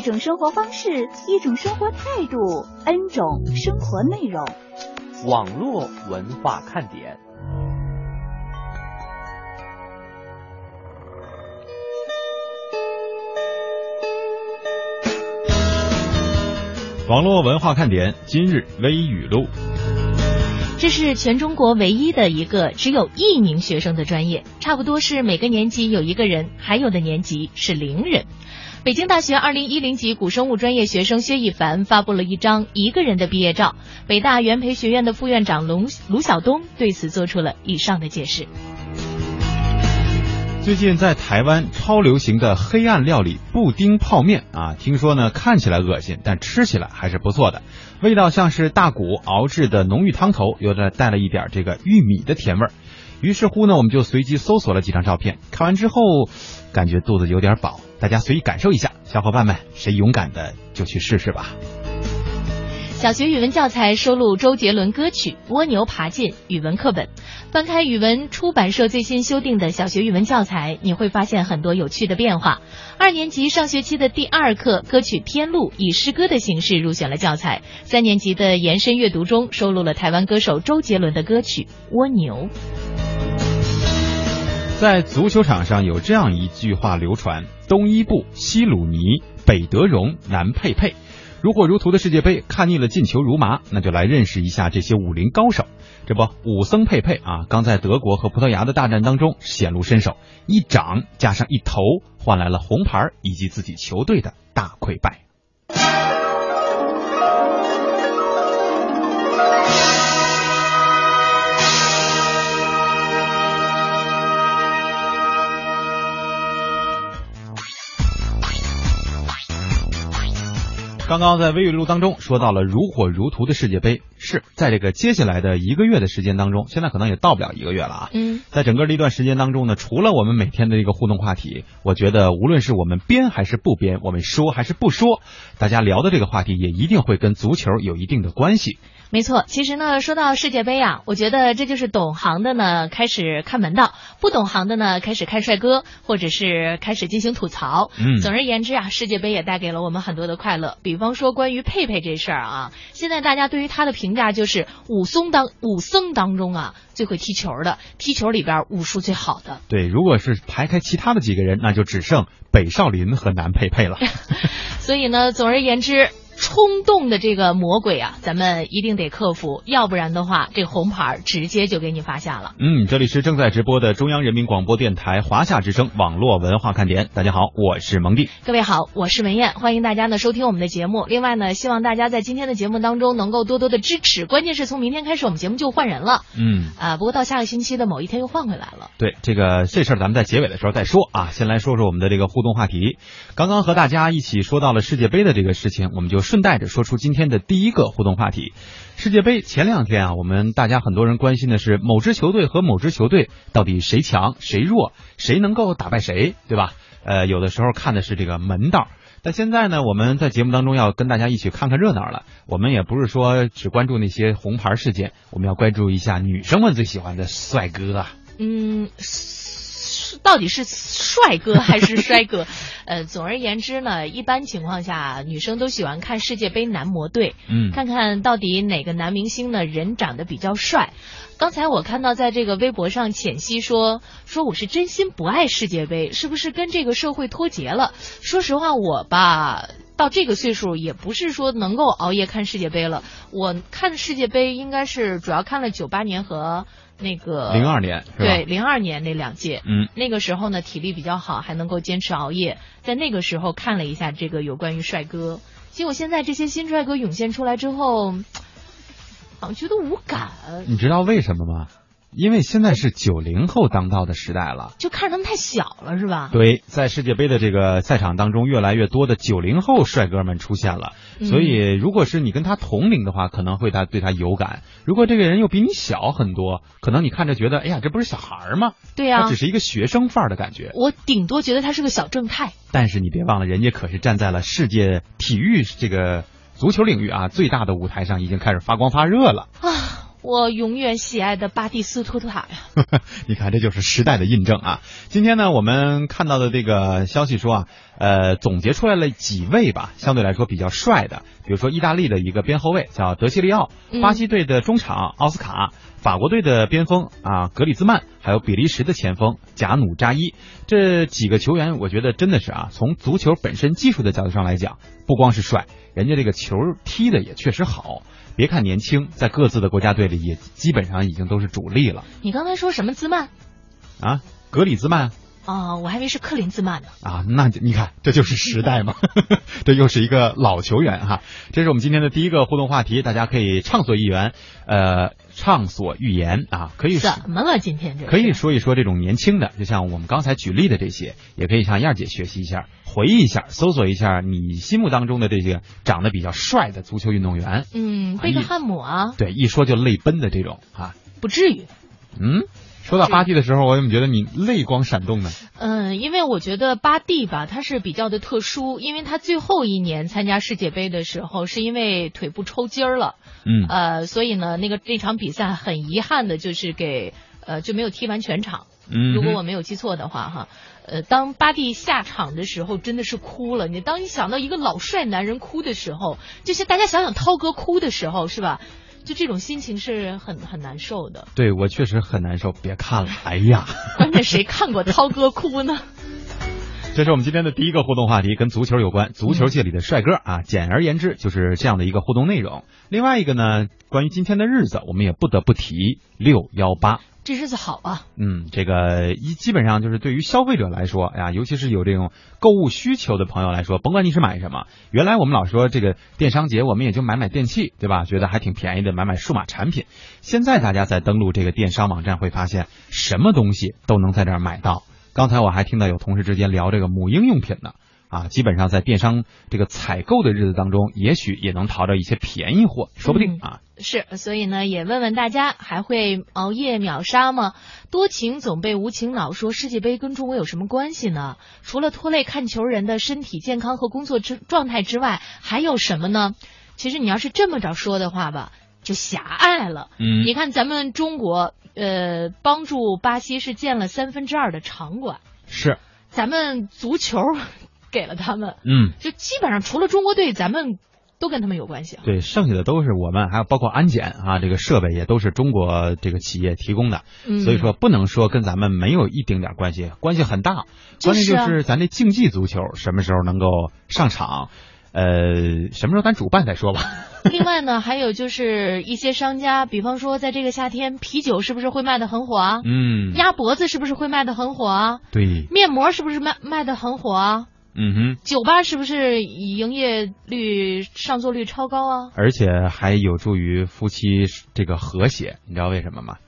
一种生活方式，一种生活态度，N 种生活内容。网络文化看点。网络文化看点今日微语录。这是全中国唯一的一个只有一名学生的专业，差不多是每个年级有一个人，还有的年级是零人。北京大学二零一零级古生物专业学生薛一凡发布了一张一个人的毕业照。北大元培学院的副院长龙卢晓东对此做出了以上的解释。最近在台湾超流行的黑暗料理布丁泡面啊，听说呢看起来恶心，但吃起来还是不错的，味道像是大骨熬制的浓郁汤头，有的带了一点这个玉米的甜味儿。于是乎呢，我们就随机搜索了几张照片，看完之后感觉肚子有点饱，大家随意感受一下。小伙伴们，谁勇敢的就去试试吧。小学语文教材收录周杰伦歌曲《蜗牛爬进》语文课本。翻开语文出版社最新修订的小学语文教材，你会发现很多有趣的变化。二年级上学期的第二课歌曲《天路》以诗歌的形式入选了教材。三年级的延伸阅读中收录了台湾歌手周杰伦的歌曲《蜗牛》。在足球场上有这样一句话流传：东伊布、西鲁尼、北德容、南佩佩。如火如荼的世界杯看腻了进球如麻，那就来认识一下这些武林高手。这不，武僧佩佩啊，刚在德国和葡萄牙的大战当中显露身手，一掌加上一头，换来了红牌以及自己球队的大溃败。刚刚在微语录当中说到了如火如荼的世界杯，是在这个接下来的一个月的时间当中，现在可能也到不了一个月了啊。嗯，在整个的一段时间当中呢，除了我们每天的这个互动话题，我觉得无论是我们编还是不编，我们说还是不说，大家聊的这个话题也一定会跟足球有一定的关系。没错，其实呢，说到世界杯啊，我觉得这就是懂行的呢开始看门道，不懂行的呢开始看帅哥，或者是开始进行吐槽。嗯总而言之啊，世界杯也带给了我们很多的快乐。比方说关于佩佩这事儿啊，现在大家对于他的评价就是武松当武僧当中啊最会踢球的，踢球里边武术最好的。对，如果是排开其他的几个人，那就只剩北少林和南佩佩了。所以呢，总而言之。冲动的这个魔鬼啊，咱们一定得克服，要不然的话，这红牌直接就给你发下了。嗯，这里是正在直播的中央人民广播电台华夏之声网络文化看点。大家好，我是蒙蒂。各位好，我是文艳，欢迎大家呢收听我们的节目。另外呢，希望大家在今天的节目当中能够多多的支持。关键是从明天开始，我们节目就换人了。嗯，啊，不过到下个星期的某一天又换回来了。对，这个这事儿咱们在结尾的时候再说啊。先来说说我们的这个互动话题。刚刚和大家一起说到了世界杯的这个事情，我们就顺带着说出今天的第一个互动话题。世界杯前两天啊，我们大家很多人关心的是某支球队和某支球队到底谁强谁弱，谁能够打败谁，对吧？呃，有的时候看的是这个门道。但现在呢，我们在节目当中要跟大家一起看看热闹了。我们也不是说只关注那些红牌事件，我们要关注一下女生们最喜欢的帅哥啊。嗯，到底是帅哥还是衰哥？呃，总而言之呢，一般情况下，女生都喜欢看世界杯男模队，嗯，看看到底哪个男明星呢人长得比较帅。刚才我看到在这个微博上，浅析说说我是真心不爱世界杯，是不是跟这个社会脱节了？说实话，我吧。到这个岁数也不是说能够熬夜看世界杯了。我看世界杯应该是主要看了九八年和那个零二年，对零二年那两届。嗯，那个时候呢体力比较好，还能够坚持熬夜。在那个时候看了一下这个有关于帅哥，结果现在这些新帅哥涌现出来之后，好像觉得无感。你知道为什么吗？因为现在是九零后当道的时代了。就看着他们太小了，是吧？对，在世界杯的这个赛场当中，越来越多的九零后帅哥们出现了。嗯所以，如果是你跟他同龄的话，可能会他对他有感；如果这个人又比你小很多，可能你看着觉得，哎呀，这不是小孩儿吗？对呀、他只是一个学生范儿的感觉。我顶多觉得他是个小正太。但是你别忘了，人家可是站在了世界体育这个足球领域啊最大的舞台上，已经开始发光发热了。啊，我永远喜爱的巴蒂斯图塔呀！你看，这就是时代的印证啊！今天呢，我们看到的这个消息说啊，呃，总结出来了几位吧，相对来说比较帅的，比如说意大利的一个边后卫叫德西利奥，嗯巴西队的中场奥斯卡，法国队的边锋啊格里兹曼，还有比利时的前锋贾努扎伊，这几个球员，我觉得真的是啊，从足球本身技术的角度上来讲，不光是帅，人家这个球踢的也确实好。别看年轻，在各自的国家队里也基本上已经都是主力了你刚才说什么兹曼？啊。格里兹曼啊、我还以为是克林兹曼呢。啊，那就你看，这就是时代嘛，这又是一个老球员哈。这是我们今天的第一个互动话题，大家可以畅所欲言，呃，畅所欲言啊，可以说怎么了？今天这是可以说一说这种年轻的，就像我们刚才举例的这些，也可以向燕儿姐学习一下，回忆一下，搜索一下你心目当中的这些长得比较帅的足球运动员。嗯，贝克汉姆啊，对，一说就泪奔的这种啊，不至于。嗯，说到巴蒂的时候，我怎么觉得你泪光闪动呢？嗯，因为我觉得巴蒂吧，他是比较的特殊，因为他最后一年参加世界杯的时候，是因为腿部抽筋儿了，嗯呃，所以呢，那个那场比赛很遗憾的就是给呃就没有踢完全场。嗯，如果我没有记错的话，哈，呃，当巴蒂下场的时候，真的是哭了。你当你想到一个老帅男人哭的时候，就是大家想想涛哥哭的时候，是吧？就这种心情是很很难受的。对我确实很难受，别看了，哎呀。关键谁看过涛哥哭呢？这是我们今天的第一个互动话题，跟足球有关，足球界里的帅哥啊。简而言之，就是这样的一个互动内容。另外一个呢，关于今天的日子，我们也不得不提六幺八。这日子好啊，嗯，这个一基本上就是对于消费者来说，呀，尤其是有这种购物需求的朋友来说，甭管你是买什么，原来我们老说这个电商节，我们也就买买电器，对吧？觉得还挺便宜的，买买数码产品。现在大家在登录这个电商网站，会发现什么东西都能在这儿买到。刚才我还听到有同事之间聊这个母婴用品呢，啊，基本上在电商这个采购的日子当中，也许也能淘到一些便宜货，说不定嗯啊。是，所以呢，也问问大家，还会熬夜秒杀吗？多情总被无情恼，说世界杯跟中国有什么关系呢？除了拖累看球人的身体健康和工作之状态之外，还有什么呢？其实你要是这么着说的话吧，就狭隘了。嗯你看咱们中国，呃，帮助巴西是建了三分之二的场馆，是，咱们足球给了他们，嗯。就基本上除了中国队，咱们都跟他们有关系啊。对，剩下的都是我们，还有包括安检啊，这个设备也都是中国这个企业提供的，嗯所以说不能说跟咱们没有一丁点儿关系，关系很大。关键就是啊就是咱这竞技足球什么时候能够上场，呃，什么时候咱主办再说吧。另外呢，还有就是一些商家，比方说在这个夏天，啤酒是不是会卖的很火啊？嗯，鸭脖子是不是会卖的很火啊？对，面膜是不是卖卖的很火啊？嗯哼，酒吧是不是营业率上座率超高啊？而且还有助于夫妻这个和谐，你知道为什么吗？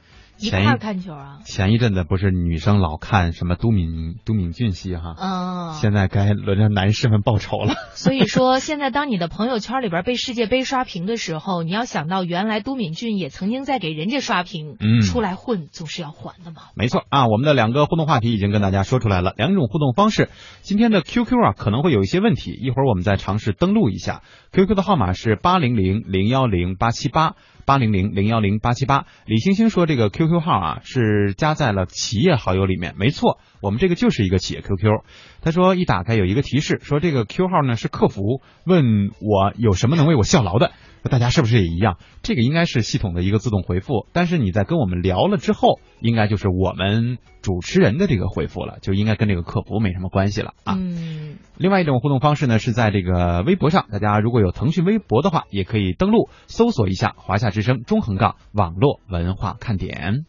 前一块儿看球啊？前一阵子不是女生老看什么都敏都敏俊熙哈，嗯，现在该轮着男士们报仇了。所以说，现在当你的朋友圈里边被世界杯刷屏的时候，你要想到原来都敏俊也曾经在给人家刷屏，嗯出来混总是要还的嘛。没错啊，我们的两个互动话题已经跟大家说出来了，两种互动方式。今天的 QQ 啊可能会有一些问题，一会儿我们再尝试登录一下。QQ 的号码是八零零零幺零八七八八零零零幺零八七八。李星星说这个 QQ 号啊是加在了企业好友里面，没错，我们这个就是一个企业 QQ。他说一打开有一个提示，说这个 Q 号呢是客服问我有什么能为我效劳的。那大家是不是也一样？这个应该是系统的一个自动回复，但是你在跟我们聊了之后，应该就是我们主持人的这个回复了，就应该跟这个客服没什么关系了啊。嗯，另外一种互动方式呢，是在这个微博上，大家如果有腾讯微博的话，也可以登录搜索一下“华夏之声中横杠网络文化看点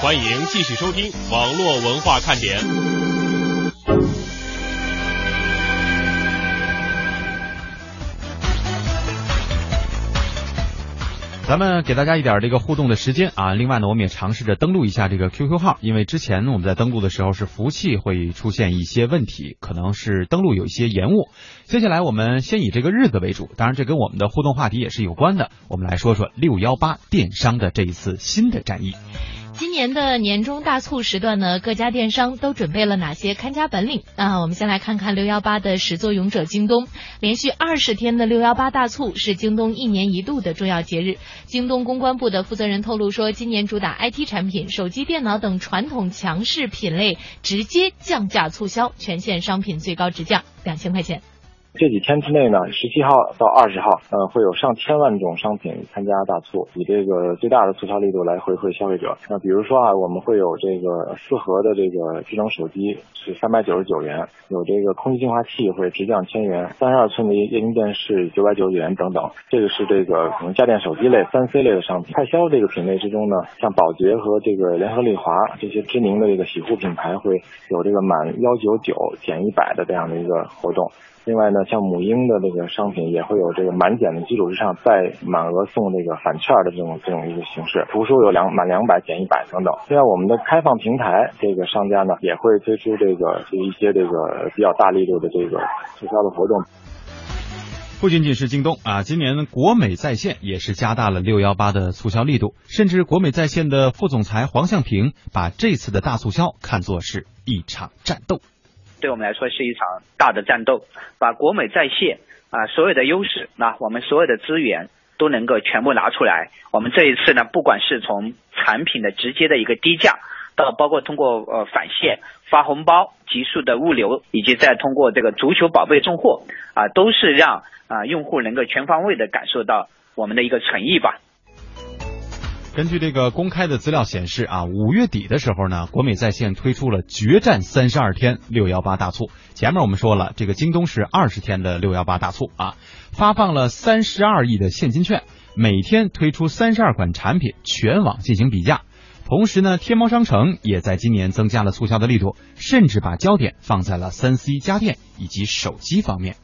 欢迎继续收听网络文化看点。咱们给大家一点这个互动的时间啊，另外呢，我们也尝试着登录一下这个 QQ 号，因为之前我们在登录的时候是服务器会出现一些问题，可能是登录有一些延误。接下来我们先以这个日子为主，当然这跟我们的互动话题也是有关的，我们来说说六幺八电商的这一次新的战役。今年的年终大促时段呢，各家电商都准备了哪些看家本领？啊，我们先来看看六幺八的始作俑者京东。连续二十天的六幺八大促是京东一年一度的重要节日。京东公关部的负责人透露说，今年主打 IT 产品、手机、电脑等传统强势品类直接降价促销，全线商品最高直降两千块钱。这几天之内呢，十七号到二十号，呃，会有上千万种商品参加大促，以这个最大的促销力度来回馈消费者。那比如说啊，我们会有这个四核的这个智能手机是三百九十九元，有这个空气净化器会直降千元，三十二寸的液晶电视九百九十九元等等。这个是这个可能家电手机类、三 C 类的商品。快销这个品类之中呢，像宝洁和这个联合利华这些知名的这个洗护品牌会有这个满幺九九减一百的这样的一个活动。另外呢，像母婴的这个商品也会有这个满减的基础之上再满额送这个返券的这种这种一个形式，图书有两满两百减一百等等。另外，我们的开放平台这个商家呢也会推出这个这一些这个比较大力度的这个促销的活动。不仅仅是京东啊，今年国美在线也是加大了六幺八的促销力度，甚至国美在线的副总裁黄向平把这次的大促销看作是一场战斗。对我们来说是一场大的战斗，把国美在线啊所有的优势，那我们所有的资源都能够全部拿出来。我们这一次呢，不管是从产品的直接的一个低价，到包括通过呃返现、发红包、急速的物流，以及再通过这个足球宝贝送货啊，都是让啊用户能够全方位的感受到我们的一个诚意吧。根据这个公开的资料显示啊，五月底的时候呢，国美在线推出了决战三十二天六幺八大促。前面我们说了，这个京东是二十天的六幺八大促啊，发放了三十二亿的现金券，每天推出三十二款产品，全网进行比价。同时呢，天猫商城也在今年增加了促销的力度，甚至把焦点放在了三 C 家电以及手机方面。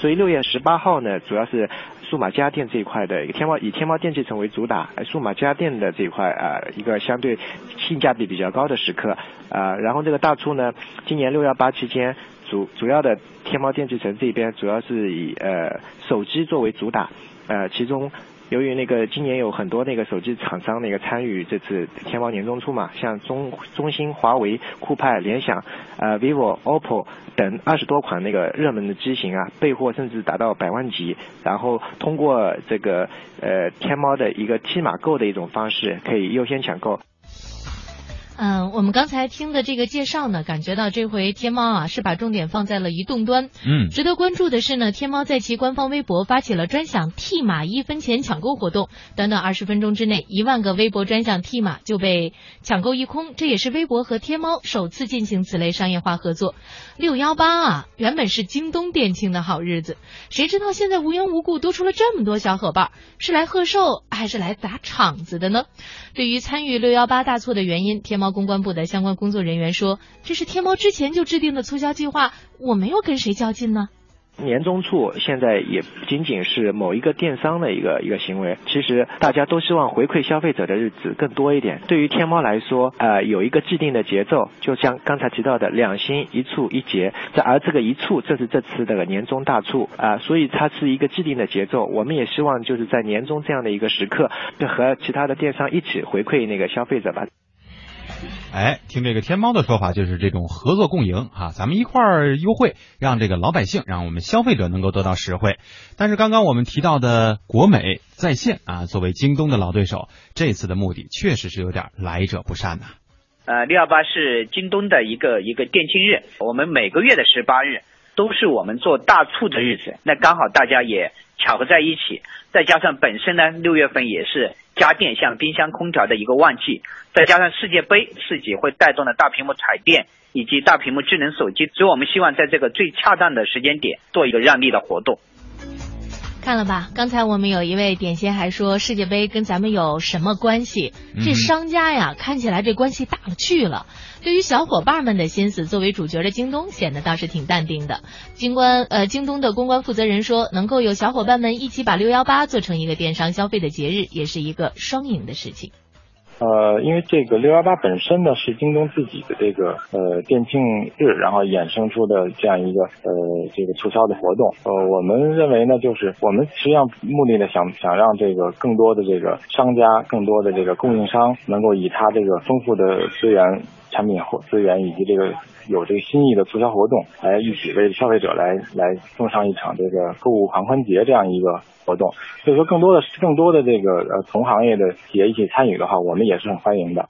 所以六月十八号呢，主要是。数码家电这一块的一个天猫以天猫电器城为主打，数码家电的这一块啊，一个相对性价比比较高的时刻啊。然后这个大促呢，今年六幺八期间主主要的天猫电器城这边主要是以呃手机作为主打，呃其中。由于那个今年有很多那个手机厂商那个参与这次天猫年终促嘛，像中中兴、华为、酷派、联想、呃 vivo、oppo 等二十多款那个热门的机型啊，备货甚至达到百万级，然后通过这个呃天猫的一个 T 码购的一种方式，可以优先抢购。嗯，我们刚才听的这个介绍呢，感觉到这回天猫啊是把重点放在了移动端。嗯，值得关注的是呢，天猫在其官方微博发起了专享 T 码一分钱抢购活动，短短二十分钟之内，一万个微博专享 T 码就被抢购一空。这也是微博和天猫首次进行此类商业化合作。六幺八啊，原本是京东店庆的好日子，谁知道现在无缘无故多出了这么多小伙伴，是来贺寿还是来砸场子的呢？对于参与六幺八大促的原因，天猫公关部的相关工作人员说：“这是天猫之前就制定的促销计划，我没有跟谁较劲呢。”年终促现在也不仅仅是某一个电商的一个一个行为，其实大家都希望回馈消费者的日子更多一点。对于天猫来说，呃，有一个既定的节奏，就像刚才提到的两新一促一节，这而这个一促正是这次的年终大促啊，所以它是一个既定的节奏。我们也希望就是在年终这样的一个时刻，就和其他的电商一起回馈那个消费者吧。哎，听这个天猫的说法，就是这种合作共赢啊，咱们一块儿优惠，让这个老百姓，让我们消费者能够得到实惠。但是刚刚我们提到的国美在线啊，作为京东的老对手，这次的目的确实是有点来者不善呐。呃，六幺八是京东的一个一个店庆日，我们每个月的十八日都是我们做大促的日子，那刚好大家也巧合在一起，再加上本身呢，六月份也是。家电像冰箱、空调的一个旺季，再加上世界杯，自己会带动的大屏幕彩电以及大屏幕智能手机，所以我们希望在这个最恰当的时间点做一个让利的活动。看了吧？刚才我们有一位点心还说世界杯跟咱们有什么关系？这商家呀，看起来这关系大了去了。对于小伙伴们的心思，作为主角的京东显得倒是挺淡定的。京关呃，京东的公关负责人说，能够有小伙伴们一起把六幺八做成一个电商消费的节日，也是一个双赢的事情。呃，因为这个六幺八本身呢是京东自己的这个呃店庆日，然后衍生出的这样一个呃这个促销的活动。呃，我们认为呢，就是我们实际上目的呢想想让这个更多的这个商家、更多的这个供应商能够以他这个丰富的资源。产品或资源以及这个有这个新意的促销活动，来一起为消费者来来送上一场这个购物狂欢节这样一个活动。所以说，更多的更多的这个呃同行业的企业一起参与的话，我们也是很欢迎的。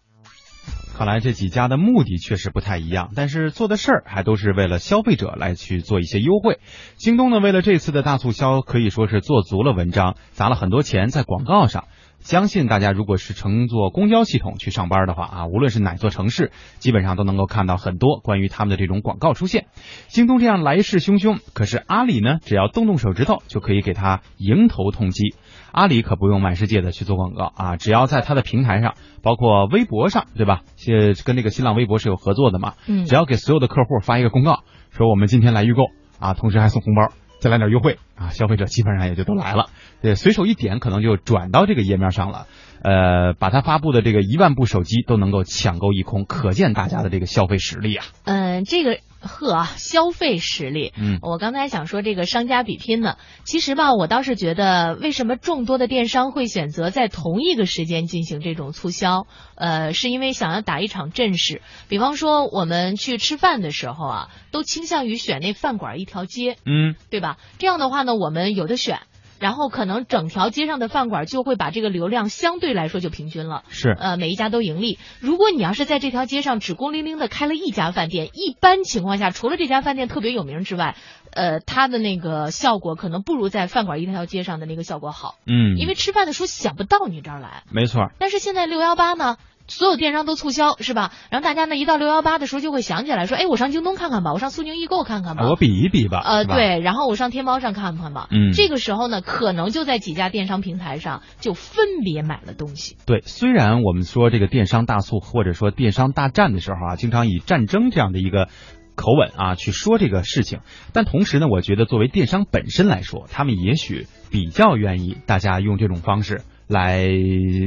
看来这几家的目的确实不太一样，但是做的事儿还都是为了消费者来去做一些优惠。京东呢，为了这次的大促销，可以说是做足了文章，砸了很多钱在广告上。相信大家如果是乘坐公交系统去上班的话啊，无论是哪座城市，基本上都能够看到很多关于他们的这种广告出现。京东这样来势汹汹，可是阿里呢，只要动动手指头就可以给他迎头痛击。阿里可不用满世界的去做广告啊，只要在他的平台上，包括微博上，对吧？现跟这个新浪微博是有合作的嘛。嗯。只要给所有的客户发一个公告，说我们今天来预购啊，同时还送红包。再来点优惠啊，消费者基本上也就都来了。对，随手一点，可能就转到这个页面上了。呃，把他发布的这个一万部手机都能够抢购一空，可见大家的这个消费实力啊。嗯，这个。呵，消费实力。嗯，我刚才想说这个商家比拼呢，其实吧，我倒是觉得，为什么众多的电商会选择在同一个时间进行这种促销？呃，是因为想要打一场阵势。比方说，我们去吃饭的时候啊，都倾向于选那饭馆一条街，嗯，对吧？这样的话呢，我们有的选。然后可能整条街上的饭馆就会把这个流量相对来说就平均了，是，呃，每一家都盈利。如果你要是在这条街上只孤零零的开了一家饭店，一般情况下，除了这家饭店特别有名之外，呃，它的那个效果可能不如在饭馆一条街上的那个效果好，嗯，因为吃饭的时候想不到你这儿来，没错。但是现在六幺八呢？所有电商都促销是吧？然后大家呢一到六幺八的时候就会想起来说，哎，我上京东看看吧，我上苏宁易购看看吧，我比一比吧。呃，对，然后我上天猫上看看吧。嗯，这个时候呢，可能就在几家电商平台上就分别买了东西。对，虽然我们说这个电商大促或者说电商大战的时候啊，经常以战争这样的一个口吻啊去说这个事情，但同时呢，我觉得作为电商本身来说，他们也许比较愿意大家用这种方式。来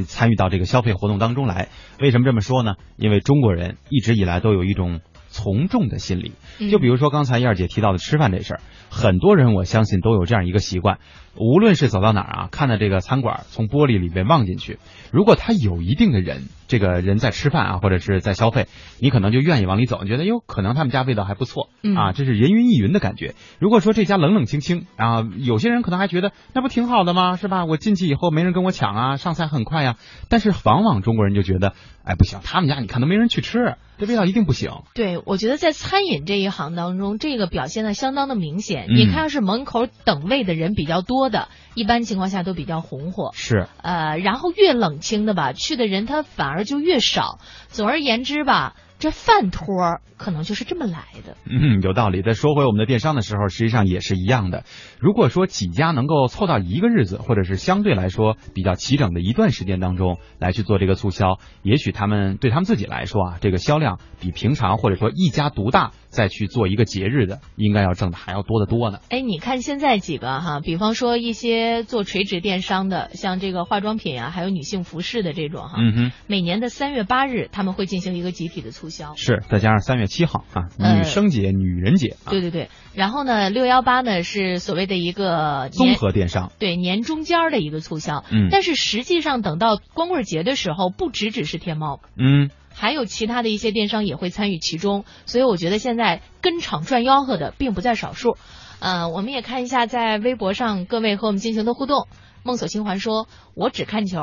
参与到这个消费活动当中来，为什么这么说呢？因为中国人一直以来都有一种从众的心理。就比如说刚才燕儿姐提到的吃饭这事儿，很多人我相信都有这样一个习惯，无论是走到哪儿啊，看到这个餐馆，从玻璃里面望进去，如果他有一定的人。这个人在吃饭啊，或者是在消费，你可能就愿意往里走，你觉得哟，可能他们家味道还不错啊，这是人云亦云的感觉。如果说这家冷冷清清啊，有些人可能还觉得那不挺好的吗？是吧？我进去以后没人跟我抢啊，上菜很快呀。但是往往中国人就觉得，哎，不行，他们家你看都没人去吃，这味道一定不行。对，我觉得在餐饮这一行当中，这个表现的相当的明显。你看，要是门口等位的人比较多的，一般情况下都比较红火。是，呃，然后越冷清的吧，去的人他反而。就越少。总而言之吧。这饭托儿可能就是这么来的。嗯，有道理。再说回我们的电商的时候，实际上也是一样的。如果说几家能够凑到一个日子，或者是相对来说比较齐整的一段时间当中来去做这个促销，也许他们对他们自己来说啊，这个销量比平常或者说一家独大再去做一个节日的，应该要挣的还要多得多呢。哎，你看现在几个哈，比方说一些做垂直电商的，像这个化妆品啊，还有女性服饰的这种哈，嗯哼，每年的三月八日他们会进行一个集体的促销。是，再加上三月七号啊，女生节、女人节。对对对，然后呢，六幺八呢是所谓的一个综合电商，对年中间的一个促销。嗯，但是实际上等到光棍节的时候，不只只是天猫，嗯，还有其他的一些电商也会参与其中。所以我觉得现在跟场赚吆喝的并不在少数。呃，我们也看一下在微博上各位和我们进行的互动。梦锁清环说：“我只看球，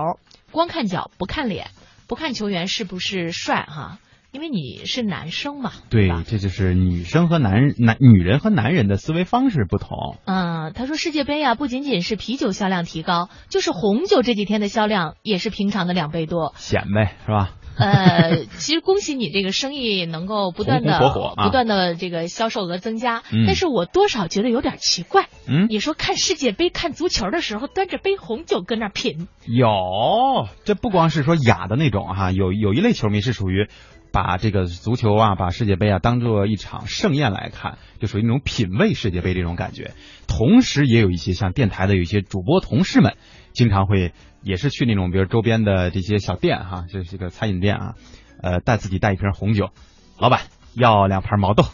光看脚不看脸，不看球员是不是帅哈。”因为你是男生嘛，对，这就是女生和男人、男女人和男人的思维方式不同。嗯，他说世界杯啊，不仅仅是啤酒销量提高，就是红酒这几天的销量也是平常的两倍多。显呗，是吧？呃，其实恭喜你这个生意能够不断的红红火火啊不断的这个销售额增加，嗯但是我多少觉得有点奇怪。嗯你说看世界杯、看足球的时候，端着杯红酒搁那品，有，这不光是说雅的那种哈、有有一类球迷是属于把这个足球啊，把世界杯啊当做一场盛宴来看，就属于那种品味世界杯这种感觉。同时，也有一些像电台的有一些主播同事们，经常会也是去那种比如周边的这些小店哈、就是这个餐饮店啊，呃，带自己带一瓶红酒，老板要两盘毛豆。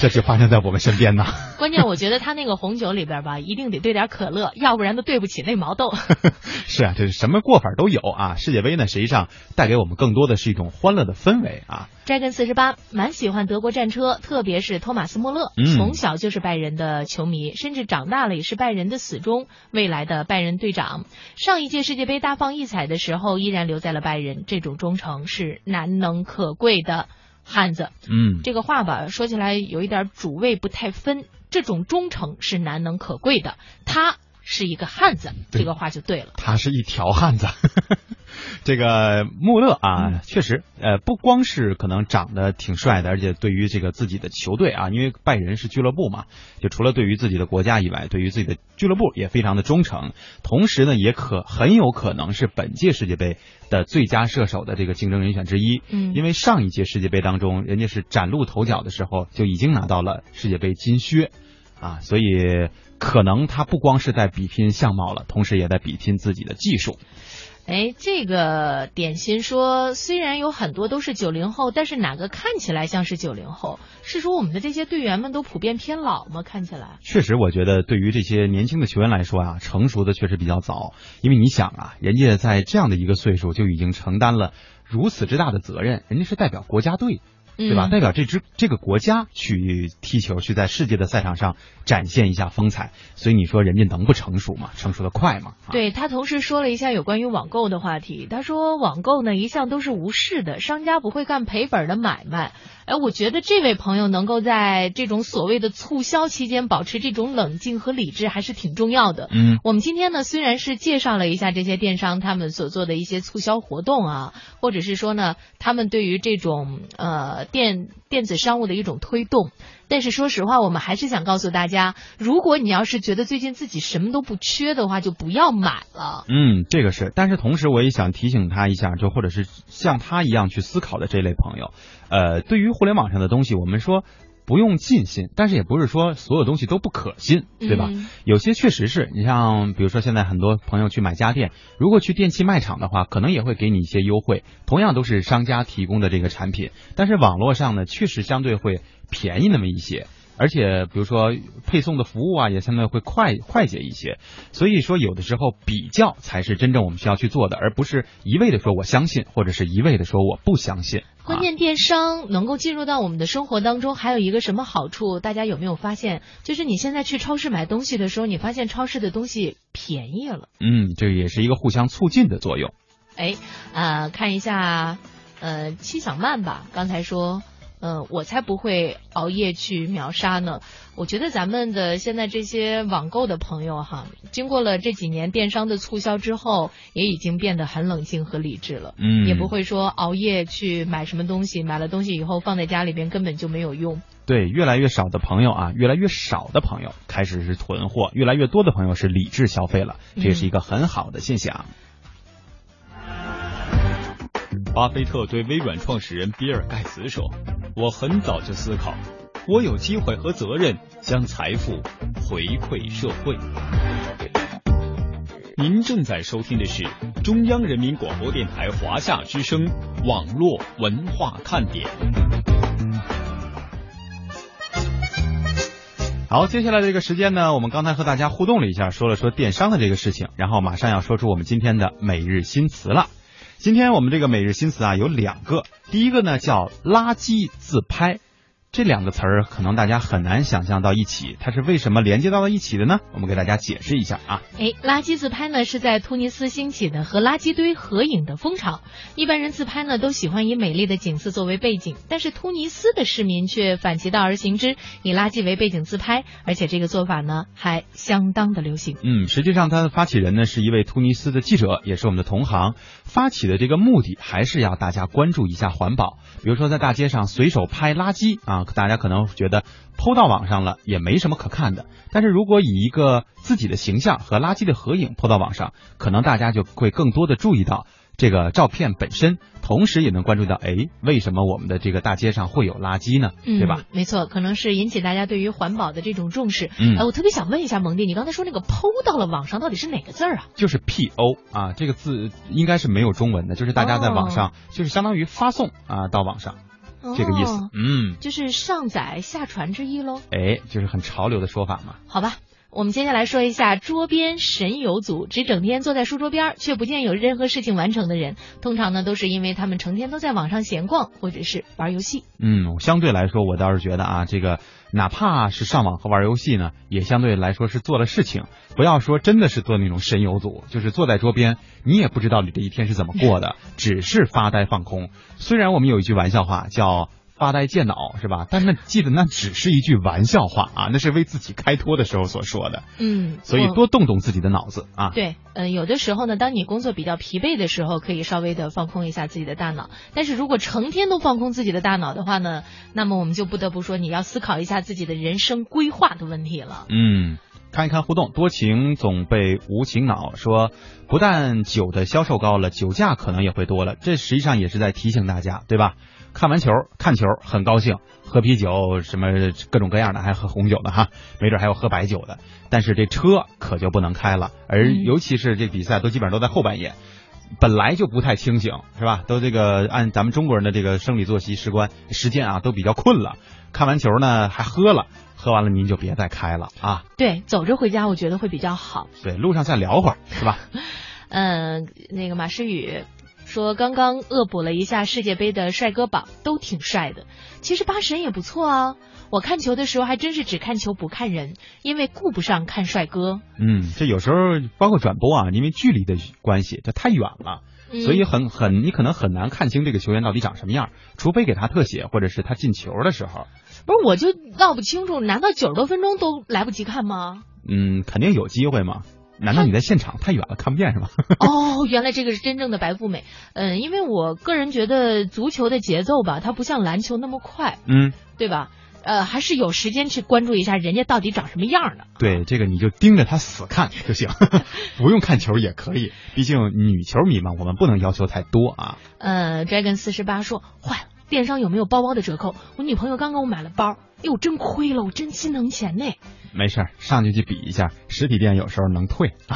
这就发生在我们身边呢。关键我觉得他那个红酒里边吧，一定得兑点可乐，要不然都对不起那毛豆。是啊，这是什么过法都有啊。世界杯呢，实际上带给我们更多的是一种欢乐的氛围啊。Dragon 四十八蛮喜欢德国战车，特别是托马斯穆勒，嗯从小就是拜仁的球迷，甚至长大了也是拜仁的死忠，未来的拜仁队长。上一届世界杯大放异彩的时候，依然留在了拜仁，这种忠诚是难能可贵的。汉子，嗯，这个话吧，说起来有一点主谓不太分，这种忠诚是难能可贵的。他是一个汉子，这个话就对了。他是一条汉子。这个穆勒啊，确实，呃，不光是可能长得挺帅的，而且对于这个自己的球队啊，因为拜仁是俱乐部嘛，就除了对于自己的国家以外，对于自己的俱乐部也非常的忠诚。同时呢，也可很有可能是本届世界杯的最佳射手的这个竞争人选之一。嗯因为上一届世界杯当中，人家是崭露头角的时候就已经拿到了世界杯金靴。啊，所以可能他不光是在比拼相貌了，同时也在比拼自己的技术。哎，这个点心说，虽然有很多都是九零后，但是哪个看起来像是九零后？是说我们的这些队员们都普遍偏老吗？看起来，确实，我觉得对于这些年轻的球员来说啊，成熟的确实比较早。因为你想啊，人家在这样的一个岁数就已经承担了如此之大的责任，人家是代表国家队。对吧？嗯代表这支这个国家去踢球，去在世界的赛场上展现一下风采，所以你说人家能不成熟吗？成熟的快吗？啊，对他同时说了一下有关于网购的话题。他说网购呢一向都是无视的，商家不会干赔本的买卖。哎，我觉得这位朋友能够在这种所谓的促销期间保持这种冷静和理智，还是挺重要的。嗯，我们今天呢，虽然是介绍了一下这些电商他们所做的一些促销活动啊，或者是说呢，他们对于这种呃电电子商务的一种推动，但是说实话，我们还是想告诉大家，如果你要是觉得最近自己什么都不缺的话，就不要买了。嗯，这个是，但是同时我也想提醒他一下，就或者是像他一样去思考的这类朋友，呃，对于互联网上的东西，我们说不用尽信，但是也不是说所有东西都不可信，对吧？嗯有些确实是你像，比如说现在很多朋友去买家电，如果去电器卖场的话，可能也会给你一些优惠，同样都是商家提供的这个产品，但是网络上呢，确实相对会便宜那么一些。而且，比如说配送的服务啊，也相对会快快捷一些。所以说，有的时候比较才是真正我们需要去做的，而不是一味的说我相信，或者是一味的说我不相信。啊关键电商能够进入到我们的生活当中，还有一个什么好处？大家有没有发现？就是你现在去超市买东西的时候，你发现超市的东西便宜了。嗯，这也是一个互相促进的作用。哎，呃，看一下，呃，七小曼吧，刚才说，呃，我才不会熬夜去秒杀呢。我觉得咱们的现在这些网购的朋友哈，经过了这几年电商的促销之后，也已经变得很冷静和理智了。嗯，也不会说熬夜去买什么东西，买了东西以后放在家里边根本就没有用。对，越来越少的朋友啊，越来越少的朋友开始是囤货，越来越多的朋友是理智消费了，这也是一个很好的现象。巴菲特对微软创始人比尔盖茨说：“我很早就思考，我有机会和责任将财富回馈社会。”您正在收听的是中央人民广播电台华夏之声网络文化看点。好，接下来这个时间呢，我们刚才和大家互动了一下，说了说电商的这个事情，然后马上要说出我们今天的每日新词了。今天我们这个每日新词啊有两个，第一个呢叫垃圾自拍，这两个词儿可能大家很难想象到一起，它是为什么连接到了一起的呢？我们给大家解释一下啊。哎，垃圾自拍呢是在突尼斯兴起的和垃圾堆合影的风潮。一般人自拍呢都喜欢以美丽的景色作为背景，但是突尼斯的市民却反其道而行之，以垃圾为背景自拍，而且这个做法呢还相当的流行。嗯，实际上它的发起人呢是一位突尼斯的记者，也是我们的同行。发起的这个目的还是要大家关注一下环保，比如说在大街上随手拍垃圾啊，大家可能觉得抛到网上了也没什么可看的，但是如果以一个自己的形象和垃圾的合影抛到网上，可能大家就会更多的注意到。这个照片本身，同时也能关注到，哎，为什么我们的这个大街上会有垃圾呢？对吧？没错，可能是引起大家对于环保的这种重视。嗯，我特别想问一下蒙蒂，你刚才说那个抛到了网上，到底是哪个字儿啊？就是 P O 啊，这个字应该是没有中文的，就是大家在网上，就是相当于发送啊到网上，这个意思。嗯，就是上载下传之意喽。哎，就是很潮流的说法嘛。好吧。我们接下来说一下桌边神游族，指整天坐在书桌边却不见有任何事情完成的人。通常呢，都是因为他们成天都在网上闲逛或者是玩游戏。嗯，相对来说，我倒是觉得啊，这个哪怕是上网和玩游戏呢，也相对来说是做了事情。不要说真的是做那种神游组，就是坐在桌边，你也不知道你这一天是怎么过的，只是发呆放空。虽然我们有一句玩笑话叫。发呆健脑是吧？但那记得那只是一句玩笑话啊，那是为自己开脱的时候所说的。嗯，所以多动动自己的脑子啊。对，嗯，有的时候呢，当你工作比较疲惫的时候，可以稍微的放空一下自己的大脑。但是如果成天都放空自己的大脑的话呢，那么我们就不得不说你要思考一下自己的人生规划的问题了。嗯，看一看互动，多情总被无情恼说，不但酒的销售高了，酒驾可能也会多了。这实际上也是在提醒大家，对吧？看完球，看球很高兴，喝啤酒什么各种各样的，还喝红酒的哈，没准还有喝白酒的。但是这车可就不能开了，而尤其是这比赛都基本上都在后半夜，本来就不太清醒，是吧？都这个按咱们中国人的这个生理作息时关时间啊，都比较困了。看完球呢还喝了，喝完了您就别再开了啊。对，走着回家我觉得会比较好。对，路上再聊会儿是吧？嗯，那个马诗雨。说刚刚恶补了一下世界杯的帅哥榜，都挺帅的。其实八神也不错啊。我看球的时候还真是只看球不看人，因为顾不上看帅哥。嗯，这有时候包括转播啊，因为距离的关系，这太远了，所以很很你可能很难看清这个球员到底长什么样，除非给他特写或者是他进球的时候。不是，我就闹不清楚，难道九十多分钟都来不及看吗？嗯，肯定有机会嘛。难道你在现场太远了看不见是吗？哦，原来这个是真正的白富美。嗯，因为我个人觉得足球的节奏吧，它不像篮球那么快，嗯，对吧？呃，还是有时间去关注一下人家到底长什么样的。对，这个你就盯着他死看就行，不用看球也可以。毕竟女球迷嘛，我们不能要求太多啊。呃，Dragon 四十八说，坏了，电商有没有包包的折扣？我女朋友刚给我买了包，哎呦，真亏了，我真心疼钱呢。没事儿，上去去比一下，实体店有时候能退。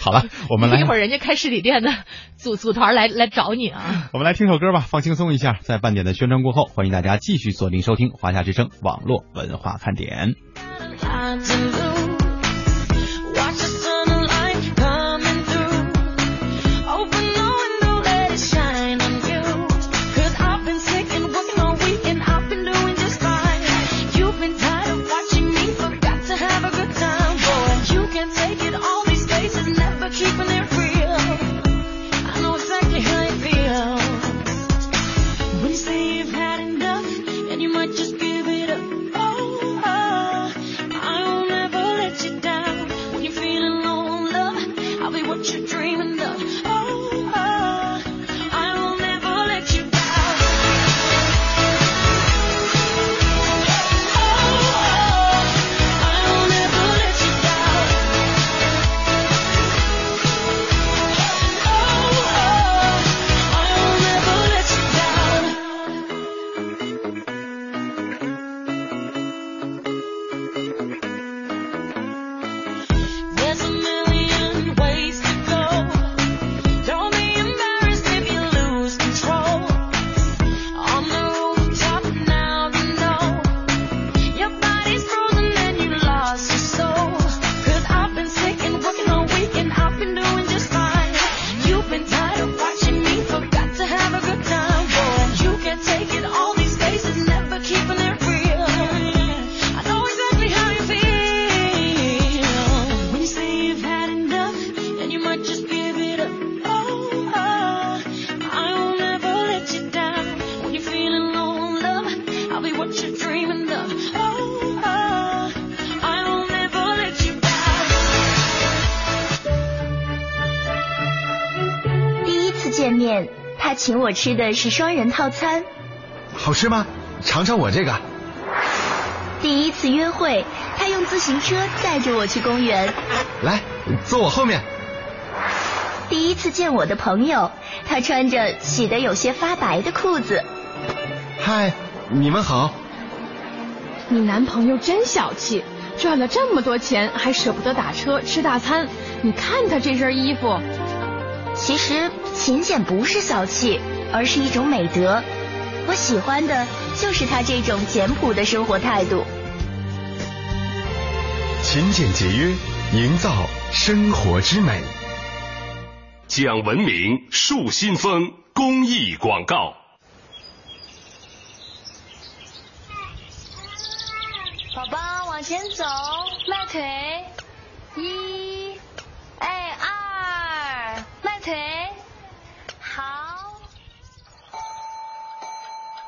好了，我们来一会儿人家开实体店的组组团来来找你啊。我们来听首歌吧，放轻松一下。在半点的宣传过后，欢迎大家继续锁定收听华夏之声网络文化看点。请我吃的是双人套餐。好吃吗？尝尝我这个。第一次约会，他用自行车载着我去公园。来，坐我后面。第一次见我的朋友，他穿着洗得有些发白的裤子。嗨，你们好。你男朋友真小气，赚了这么多钱还舍不得打车吃大餐。你看他这身衣服。其实勤俭不是小气，而是一种美德。我喜欢的就是他这种简朴的生活态度。勤俭节约，营造生活之美。讲文明树新风公益广告。宝宝往前走，迈腿，一，哎二，迈腿，好。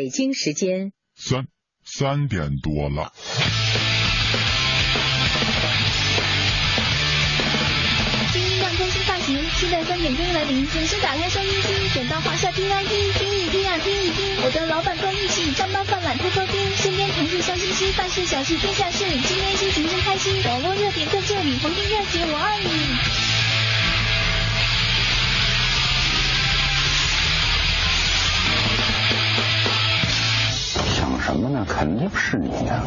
北京时间三三点多了。新音量更新发型，期待三点钟来临，准时打开收音机，点到华夏听 I P，听一听啊听一听。我的老板关一起，上班饭碗偷偷听，身边同事笑嘻嘻，办事小事天下事，今天心情真开心，网络热点在这里，逢听热姐我爱你。什么呢？肯定是你呀！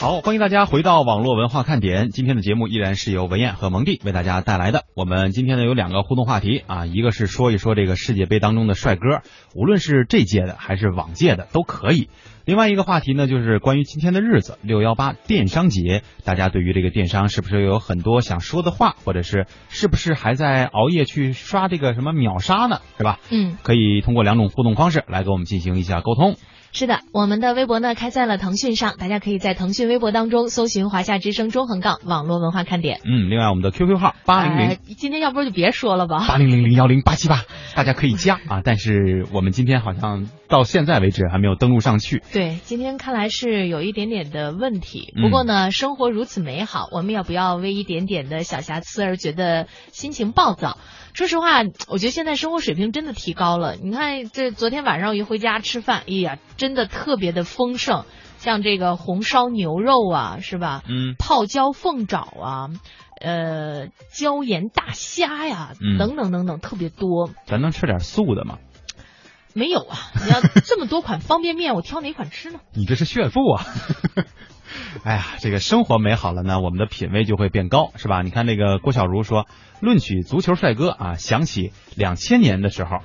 好，欢迎大家回到网络文化看点。今天的节目依然是由文艳和蒙蒂为大家带来的。我们今天呢有两个互动话题啊，一个是说一说这个世界杯当中的帅哥，无论是这届的还是往届的都可以。另外一个话题呢，就是关于今天的日子六幺八电商节，大家对于这个电商是不是有很多想说的话，或者是是不是还在熬夜去刷这个什么秒杀呢？是吧？嗯，可以通过两种互动方式来跟我们进行一下沟通。是的，我们的微博呢开在了腾讯上，大家可以在腾讯微博当中搜寻“华夏之声中横杠网络文化看点”。嗯，另外我们的 QQ 号八零零，今天要不就别说了吧，八零零零幺零八七八，大家可以加啊。但是我们今天好像到现在为止还没有登录上去。对，今天看来是有一点点的问题。不过呢，生活如此美好，我们也不要为一点点的小瑕疵而觉得心情暴躁。说实话，我觉得现在生活水平真的提高了。你看，这昨天晚上我一回家吃饭，哎呀，真的特别的丰盛，像这个红烧牛肉啊，是吧？嗯。泡椒凤爪啊，呃，椒盐大虾呀，等等等等，特别多。咱能吃点素的吗？没有啊！你要这么多款方便面，我挑哪款吃呢？你这是炫富啊！哎呀，这个生活美好了呢，我们的品味就会变高，是吧？你看那个郭小茹说，论起足球帅哥啊，想起两千年的时候，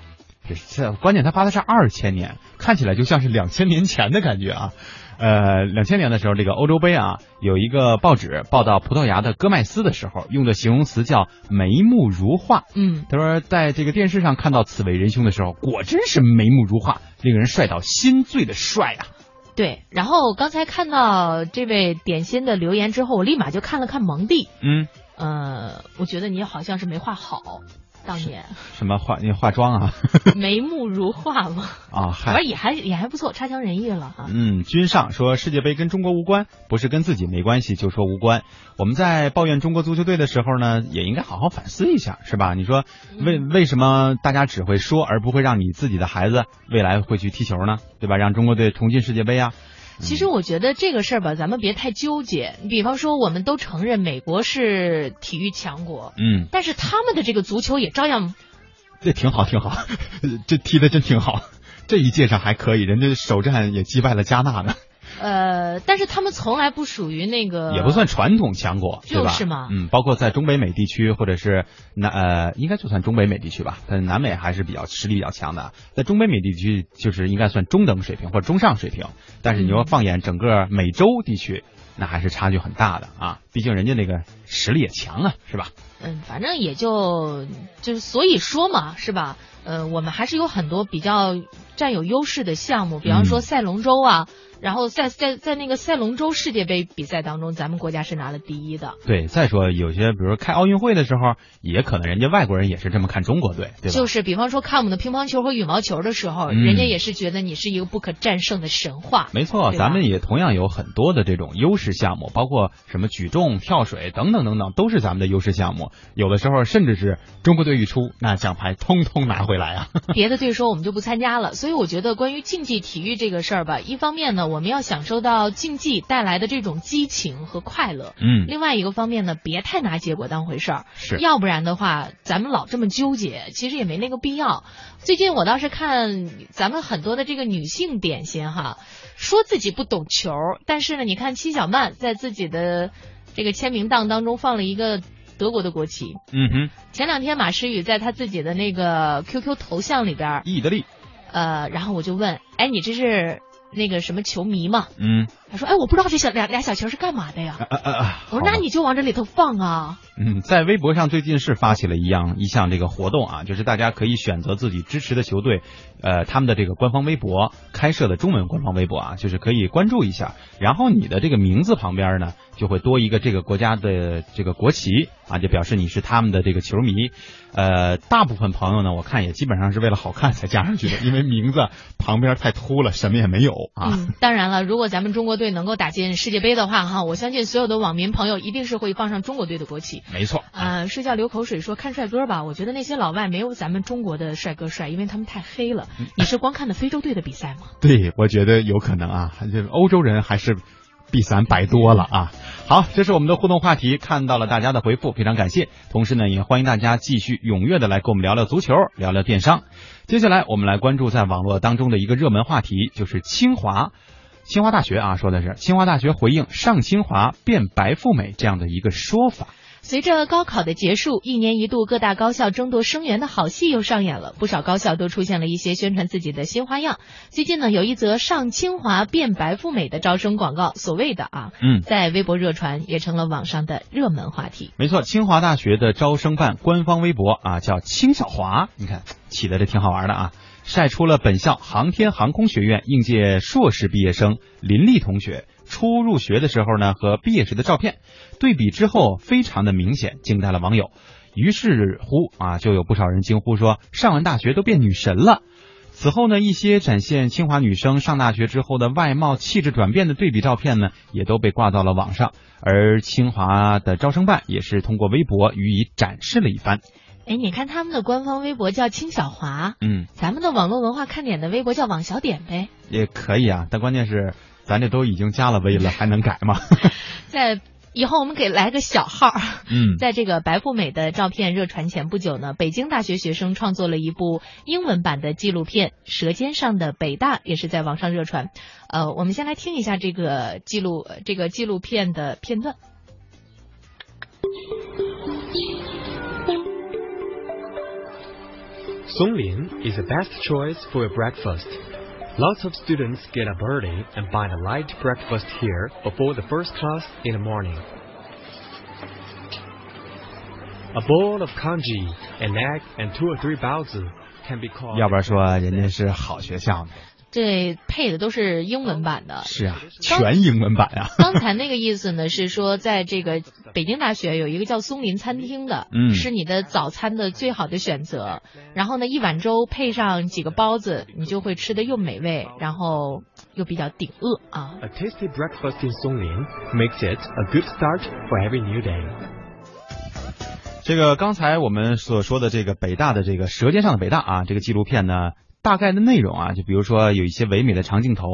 这关键他发的是二千年，看起来就像是两千年前的感觉啊。呃，两千年的时候，这个欧洲杯啊，有一个报纸报道葡萄牙的戈麦斯的时候，用的形容词叫眉目如画。嗯，他说在这个电视上看到此为人兄的时候，果真是眉目如画，令人帅到心醉的帅啊。对，然后刚才看到这位点心的留言之后，我立马就看了看蒙蒂。嗯，呃，我觉得你好像是没画好，当年什么化你化妆啊？眉目如画嘛。啊，反正也还也还不错，差强人意了哈。嗯，君上说世界杯跟中国无关，不是跟自己没关系就说无关。我们在抱怨中国足球队的时候呢，也应该好好反思一下，是吧？你说为为什么大家只会说，而不会让你自己的孩子未来会去踢球呢？对吧？让中国队重进世界杯啊？其实我觉得这个事儿吧，咱们别太纠结。你比方说，我们都承认美国是体育强国，嗯，但是他们的这个足球也照样，这挺好，挺好，这踢的真挺好。这一届上还可以，人家首战也击败了加纳呢。呃，但是他们从来不属于那个，也不算传统强国，对吧？就是嘛嗯，包括在中北美地区或者是南呃，应该就算中北美地区吧，但南美还是比较实力比较强的。在中北美地区，就是应该算中等水平或者中上水平。但是你要放眼整个美洲地区，那还是差距很大的啊。毕竟人家那个实力也强啊，是吧？嗯，反正也就就是所以说嘛，是吧？呃，我们还是有很多比较占有优势的项目，比方说赛龙舟啊。然后在在在那个赛龙舟世界杯比赛当中，咱们国家是拿了第一的。对，再说有些，比如说开奥运会的时候，也可能人家外国人也是这么看中国队，对吧？就是比方说看我们的乒乓球和羽毛球的时候，嗯人家也是觉得你是一个不可战胜的神话。没错，咱们也同样有很多的这种优势项目，包括什么举重、跳水等等等等，都是咱们的优势项目。有的时候甚至是中国队一出，那奖牌通通拿回来啊！别的队说我们就不参加了，所以我觉得关于竞技体育这个事儿吧，一方面呢，我们要享受到竞技带来的这种激情和快乐，嗯。另外一个方面呢，别太拿结果当回事儿，是。要不然的话，咱们老这么纠结，其实也没那个必要。最近我倒是看咱们很多的这个女性点心哈，说自己不懂球，但是呢，你看戚小曼在自己的这个签名档当中放了一个德国的国旗，嗯哼，前两天马诗雨在他自己的那个 QQ 头像里边，意大利，呃，然后我就问，哎，你这是那个什么球迷嘛？嗯，他说，哎，我不知道这小俩俩小球是干嘛的呀。啊啊啊！我说，那你就往这里头放啊。嗯，在微博上最近是发起了一样一项这个活动啊，就是大家可以选择自己支持的球队，呃，他们的这个官方微博开设的中文官方微博啊，就是可以关注一下。然后你的这个名字旁边呢，就会多一个这个国家的这个国旗啊，就表示你是他们的这个球迷。呃，大部分朋友呢，我看也基本上是为了好看才加上去的，因为名字旁边太秃了，什么也没有啊。嗯，当然了，如果咱们中国队能够打进世界杯的话，哈，我相信所有的网民朋友一定是会放上中国队的国旗。没错，呃，睡觉流口水说看帅哥吧，我觉得那些老外没有咱们中国的帅哥帅，因为他们太黑了。你是光看的非洲队的比赛吗？对，我觉得有可能啊，这欧洲人还是比咱白多了啊。好，这是我们的互动话题，看到了大家的回复，非常感谢。同时呢，也欢迎大家继续踊跃的来跟我们聊聊足球，聊聊电商。接下来我们来关注在网络当中的一个热门话题，就是清华。清华大学啊，说的是清华大学回应上清华变白富美这样的一个说法。随着高考的结束，一年一度各大高校争夺生源的好戏又上演了，不少高校都出现了一些宣传自己的新花样。最近呢，有一则上清华变白富美的招生广告，所谓的啊，嗯，在微博热传，也成了网上的热门话题。没错，清华大学的招生办官方微博啊，叫清小华，你看起的这挺好玩的啊，晒出了本校航天航空学院应届硕士毕业生林丽同学初入学的时候呢和毕业时的照片，对比之后非常的明显，惊呆了网友。于是乎啊，就有不少人惊呼说，上完大学都变女神了。此后呢，一些展现清华女生上大学之后的外貌气质转变的对比照片呢，也都被挂到了网上。而清华的招生办也是通过微博予以展示了一番。哎，你看他们的官方微博叫清小华，嗯，咱们的网络文化看点的微博叫网小点呗。也可以啊，但关键是咱这都已经加了微了，还能改吗？在以后我们给来个小号。嗯，在这个白富美的照片热传前不久呢，北京大学学生创作了一部英文版的纪录片《舌尖上的北大》，也是在网上热传。呃，我们先来听一下这个记录这个纪录片的片段。Songlin is the best choice for your breakfast. Lots of students get up early and buy a light breakfast here before the first class in the morning. A bowl of kanji, an egg, and two or three baozi can be called. 要不然说人家是好学校呢。 这配的都是英文版的。是啊，全英文版啊。刚才那个意思呢，是说在这个北京大学有一个叫松林餐厅的，嗯是你的早餐的最好的选择。然后呢，一碗粥配上几个包子，你就会吃的又美味，然后又比较顶饿啊。A tasty breakfast in Songlin makes it a good start for every new day. 这个刚才我们所说的这个北大的这个《舌尖上的北大》啊，这个纪录片呢，大概的内容啊，就比如说有一些唯美的长镜头，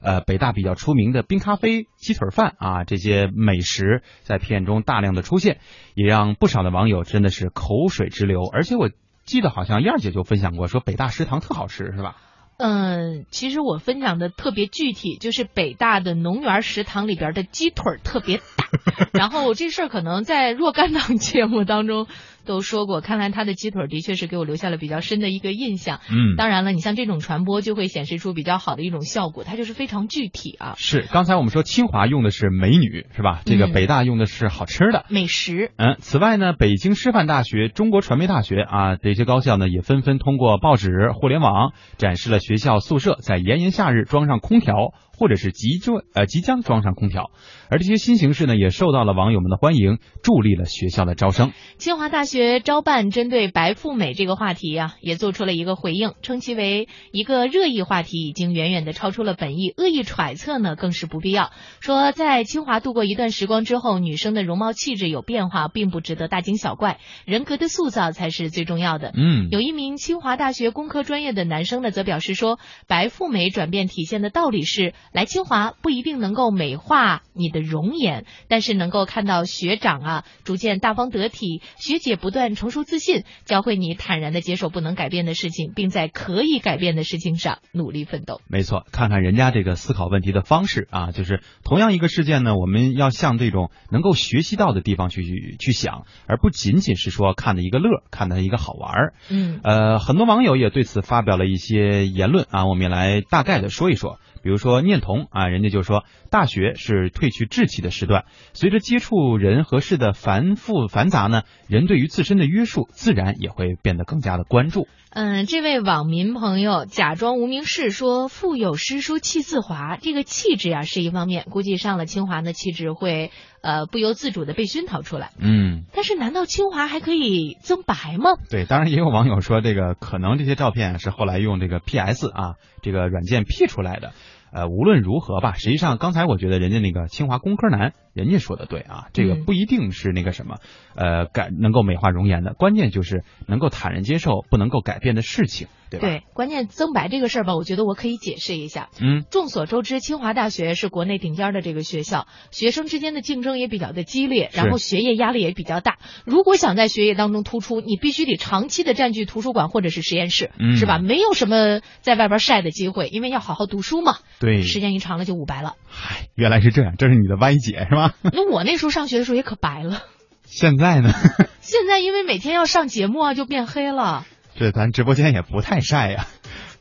呃，北大比较出名的冰咖啡、鸡腿饭啊，这些美食在片中大量的出现，也让不少的网友真的是口水直流。而且我记得好像燕儿姐就分享过，说北大食堂特好吃，是吧？嗯，其实我分享的特别具体，就是北大的农园食堂里边的鸡腿特别大，然后这事儿可能在若干档节目当中都说过。看来他的鸡腿的确是给我留下了比较深的一个印象。嗯当然了，你像这种传播就会显示出比较好的一种效果，它就是非常具体啊，是，刚才我们说清华用的是美女，是吧？这个嗯北大用的是好吃的。美食。嗯，此外呢，北京师范大学、中国传媒大学啊，这些高校呢也纷纷通过报纸、互联网展示了学校宿舍在炎炎夏日装上空调，或者是即装呃即将装上空调。而这些新形式呢，也受到了网友们的欢迎，助力了学校的招生。清华大学招办针对白富美这个话题啊，也做出了一个回应，称其为一个热议话题，已经远远的超出了本意，恶意揣测呢更是不必要。说在清华度过一段时光之后，女生的容貌气质有变化，并不值得大惊小怪，人格的塑造才是最重要的。嗯有一名清华大学工科专业的男生呢，则表示说，白富美转变体现的道理是，来清华不一定能够美化你的容颜，但是能够看到学长啊逐渐大方得体，学姐不断成熟自信，教会你坦然的接受不能改变的事情，并在可以改变的事情上努力奋斗。没错，看看人家这个思考问题的方式啊，就是同样一个事件呢，我们要向这种能够学习到的地方去去想，而不仅仅是说看的一个乐，看的一个好玩儿。嗯呃，很多网友也对此发表了一些言论啊，我们也来大概的说一说。比如说念童啊，人家就说大学是褪去稚气的时段，随着接触人和事的繁复繁杂呢，人对于自身的约束自然也会变得更加的关注。嗯，这位网民朋友假装无名氏说：“腹有诗书气自华。”这个气质啊是一方面，估计上了清华呢，气质会呃不由自主的被熏陶出来。嗯，但是，难道清华还可以增白吗？对，当然也有网友说，这个可能这些照片是后来用这个 PS 啊这个软件 P 出来的。呃，无论如何吧，实际上刚才我觉得人家那个清华工科男，人家说的对啊，这个嗯不一定是那个什么，呃，改能够美化容颜的，关键就是能够坦然接受不能够改变的事情，对吧？对，关键增白这个事儿吧，我觉得我可以解释一下。嗯，众所周知，清华大学是国内顶尖的这个学校，学生之间的竞争也比较的激烈，然后学业压力也比较大。如果想在学业当中突出，你必须得长期的占据图书馆或者是实验室，嗯是吧？没有什么在外边晒的机会，因为要好好读书嘛。对时间一长了就捂白了。嗨原来是这样，这是你的歪解是吧？那我那时候上学的时候也可白了，现在呢，现在因为每天要上节目啊，就变黑了。这咱直播间也不太晒呀。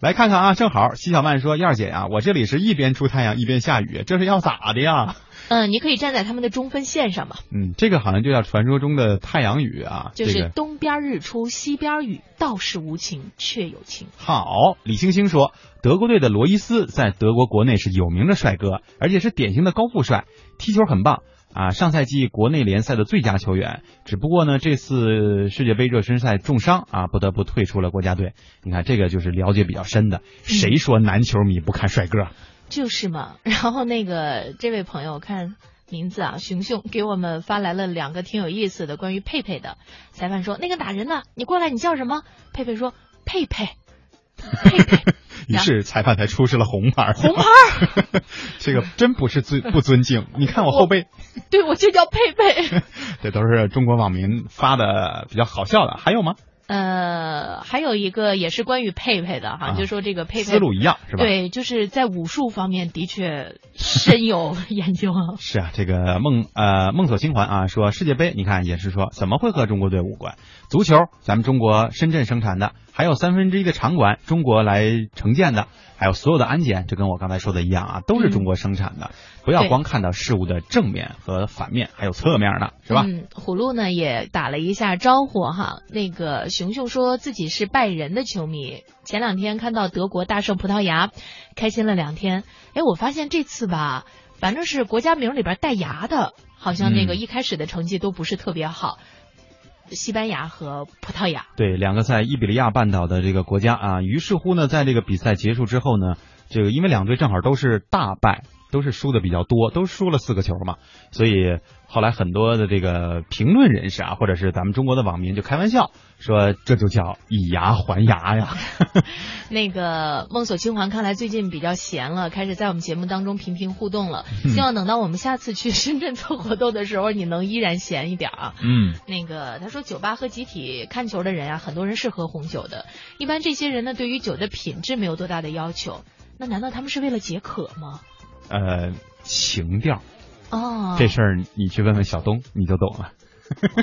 来看看啊，正好西小曼说：“燕儿姐啊，我这里是一边出太阳一边下雨，这是要咋的呀？”嗯，你可以站在他们的中分线上嘛，嗯，这个好像就叫传说中的太阳雨啊，就是东边日出西边雨，道是无晴却有晴。好，李星星说，德国队的罗伊斯在德国国内是有名的帅哥，而且是典型的高富帅，踢球很棒啊。上赛季国内联赛的最佳球员，只不过呢，这次世界杯热身赛重伤啊，不得不退出了国家队。你看，这个就是了解比较深的。谁说男球迷不看帅哥？就是嘛，然后那个这位朋友看名字啊，熊熊给我们发来了两个挺有意思的关于佩佩的。裁判说那个打人的，你过来，你叫什么？佩佩说佩佩。于是裁判才出示了红牌。红牌，这个真不是尊不尊敬。你看我后背，对我就叫佩佩。这都是中国网民发的比较好笑的。还有吗？呃，还有一个也是关于佩佩的哈，啊就说这个佩佩思路一样是吧？对，就是在武术方面的确深有研究啊。是啊，这个梦呃梦锁情环啊，说世界杯，你看也是说怎么会和中国队无关？足球咱们中国深圳生产的，还有三分之一的场馆中国来承建的，还有所有的安检，这跟我刚才说的一样啊，都是中国生产的。不要光看到事物的正面和反面，还有侧面呢，是吧？嗯，虎鹿呢也打了一下招呼哈。那个熊熊说自己是拜仁的球迷，前两天看到德国大胜葡萄牙，开心了两天。哎，我发现这次吧，反正是国家名里边带牙的，好像那个嗯一开始的成绩都不是特别好。西班牙和葡萄牙，对，两个在伊比利亚半岛的这个国家啊，于是乎呢，在这个比赛结束之后呢，这个因为两队正好都是大败，都是输的比较多，都输了四个球嘛，所以后来很多的这个评论人士啊，或者是咱们中国的网民就开玩笑说，这就叫以牙还牙呀。那个梦锁青环看来最近比较闲了，开始在我们节目当中频频互动了。嗯希望等到我们下次去深圳做活动的时候，你能依然闲一点啊。嗯，那个他说，酒吧和集体看球的人啊，很多人是喝红酒的。一般这些人呢，对于酒的品质没有多大的要求。那难道他们是为了解渴吗？呃，情调哦，这事儿你去问问小东，你就懂了。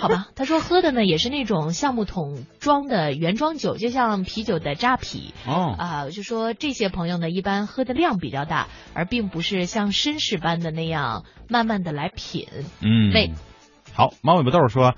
好吧，他说喝的呢也是那种橡木桶装的原装酒，就像啤酒的扎啤。哦啊、就说这些朋友呢，一般喝的量比较大，而并不是像绅士般的那样慢慢的来品。嗯，那好，猫尾巴豆说，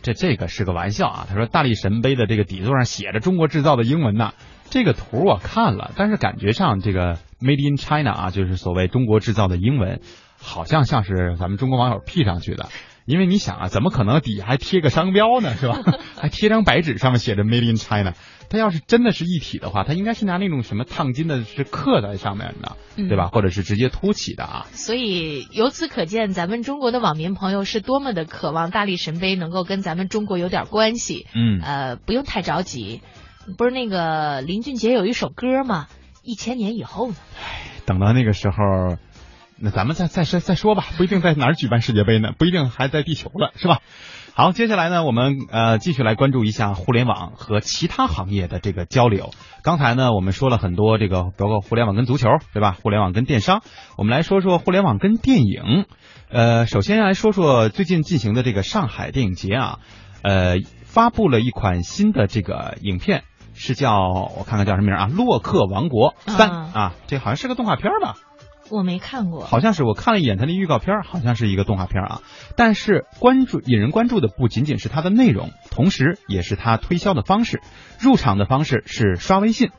这这个是个玩笑啊。他说大力神杯的这个底座上写着中国制造的英文呐。这个图我看了，但是感觉上这个 Made in China 啊，就是所谓中国制造的英文，好像像是咱们中国网友 P 上去的。因为你想啊，怎么可能底下还贴个商标呢，是吧？还贴张白纸，上面写着 Made in China。它要是真的是一体的话，它应该是拿那种什么烫金的，是刻在上面的，嗯对吧？或者是直接凸起的啊。所以由此可见，咱们中国的网民朋友是多么的渴望大力神杯能够跟咱们中国有点关系。嗯呃，不用太着急。不是那个林俊杰有一首歌吗？一千年以后呢？等到那个时候，那咱们再再再再说吧，不一定在哪儿举办世界杯呢，不一定还在地球了，是吧？好，接下来呢，我们呃继续来关注一下互联网和其他行业的这个交流。刚才呢，我们说了很多这个，包括互联网跟足球，对吧？互联网跟电商，我们来说说互联网跟电影。呃，首先来说说最近进行的这个上海电影节啊，呃，发布了一款新的这个影片，是叫我看看叫什么名啊，《洛克王国三》啊，这好像是个动画片吧？我没看过。好像是我看了一眼它的预告片，好像是一个动画片啊。但是关注引人关注的不仅仅是它的内容，同时也是它推销的方式。入场的方式是刷微信。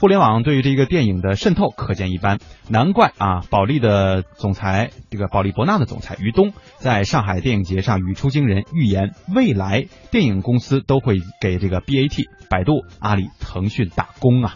互联网对于这个电影的渗透可见一斑，难怪啊，保利的总裁这个保利博纳的总裁于东在上海电影节上语出惊人，预言未来电影公司都会给这个 BAT、百度、阿里、腾讯打工啊。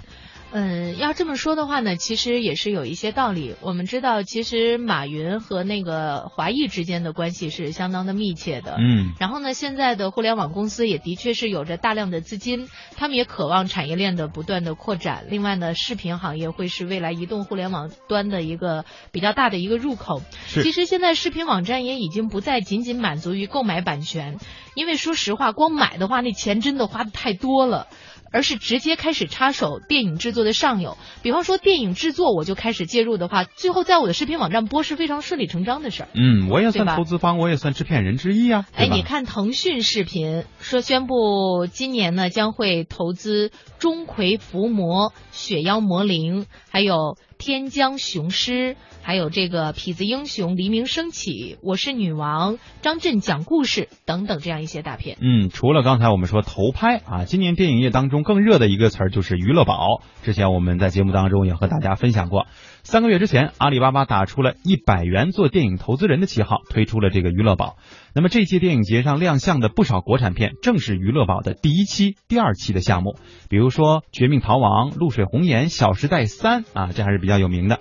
嗯，要这么说的话呢，其实也是有一些道理。我们知道，其实马云和那个华谊之间的关系是相当的密切的。嗯。然后呢，现在的互联网公司也的确是有着大量的资金，他们也渴望产业链的不断的扩展。另外呢，视频行业会是未来移动互联网端的一个比较大的一个入口。是其实现在视频网站也已经不再仅仅满足于购买版权，因为说实话，光买的话，那钱真的花的太多了。而是直接开始插手电影制作的上游，比方说电影制作，我就开始介入的话，最后在我的视频网站播是非常顺理成章的事儿。嗯，我也算投资方，我也算制片人之一啊。哎，你看腾讯视频说宣布今年呢将会投资钟馗伏魔、雪妖魔灵，还有天将雄狮，还有这个痞子英雄黎明升起、我是女王、张震讲故事等等这样一些大片。嗯，除了刚才我们说投拍啊，今年电影业当中更热的一个词儿就是娱乐宝。之前我们在节目当中也和大家分享过，三个月之前，阿里巴巴打出了一百元做电影投资人的旗号，推出了这个娱乐宝。那么这届电影节上亮相的不少国产片，正是娱乐宝的第一期、第二期的项目，比如说《绝命逃亡》《露水红颜》《小时代三》啊，这还是比较有名的。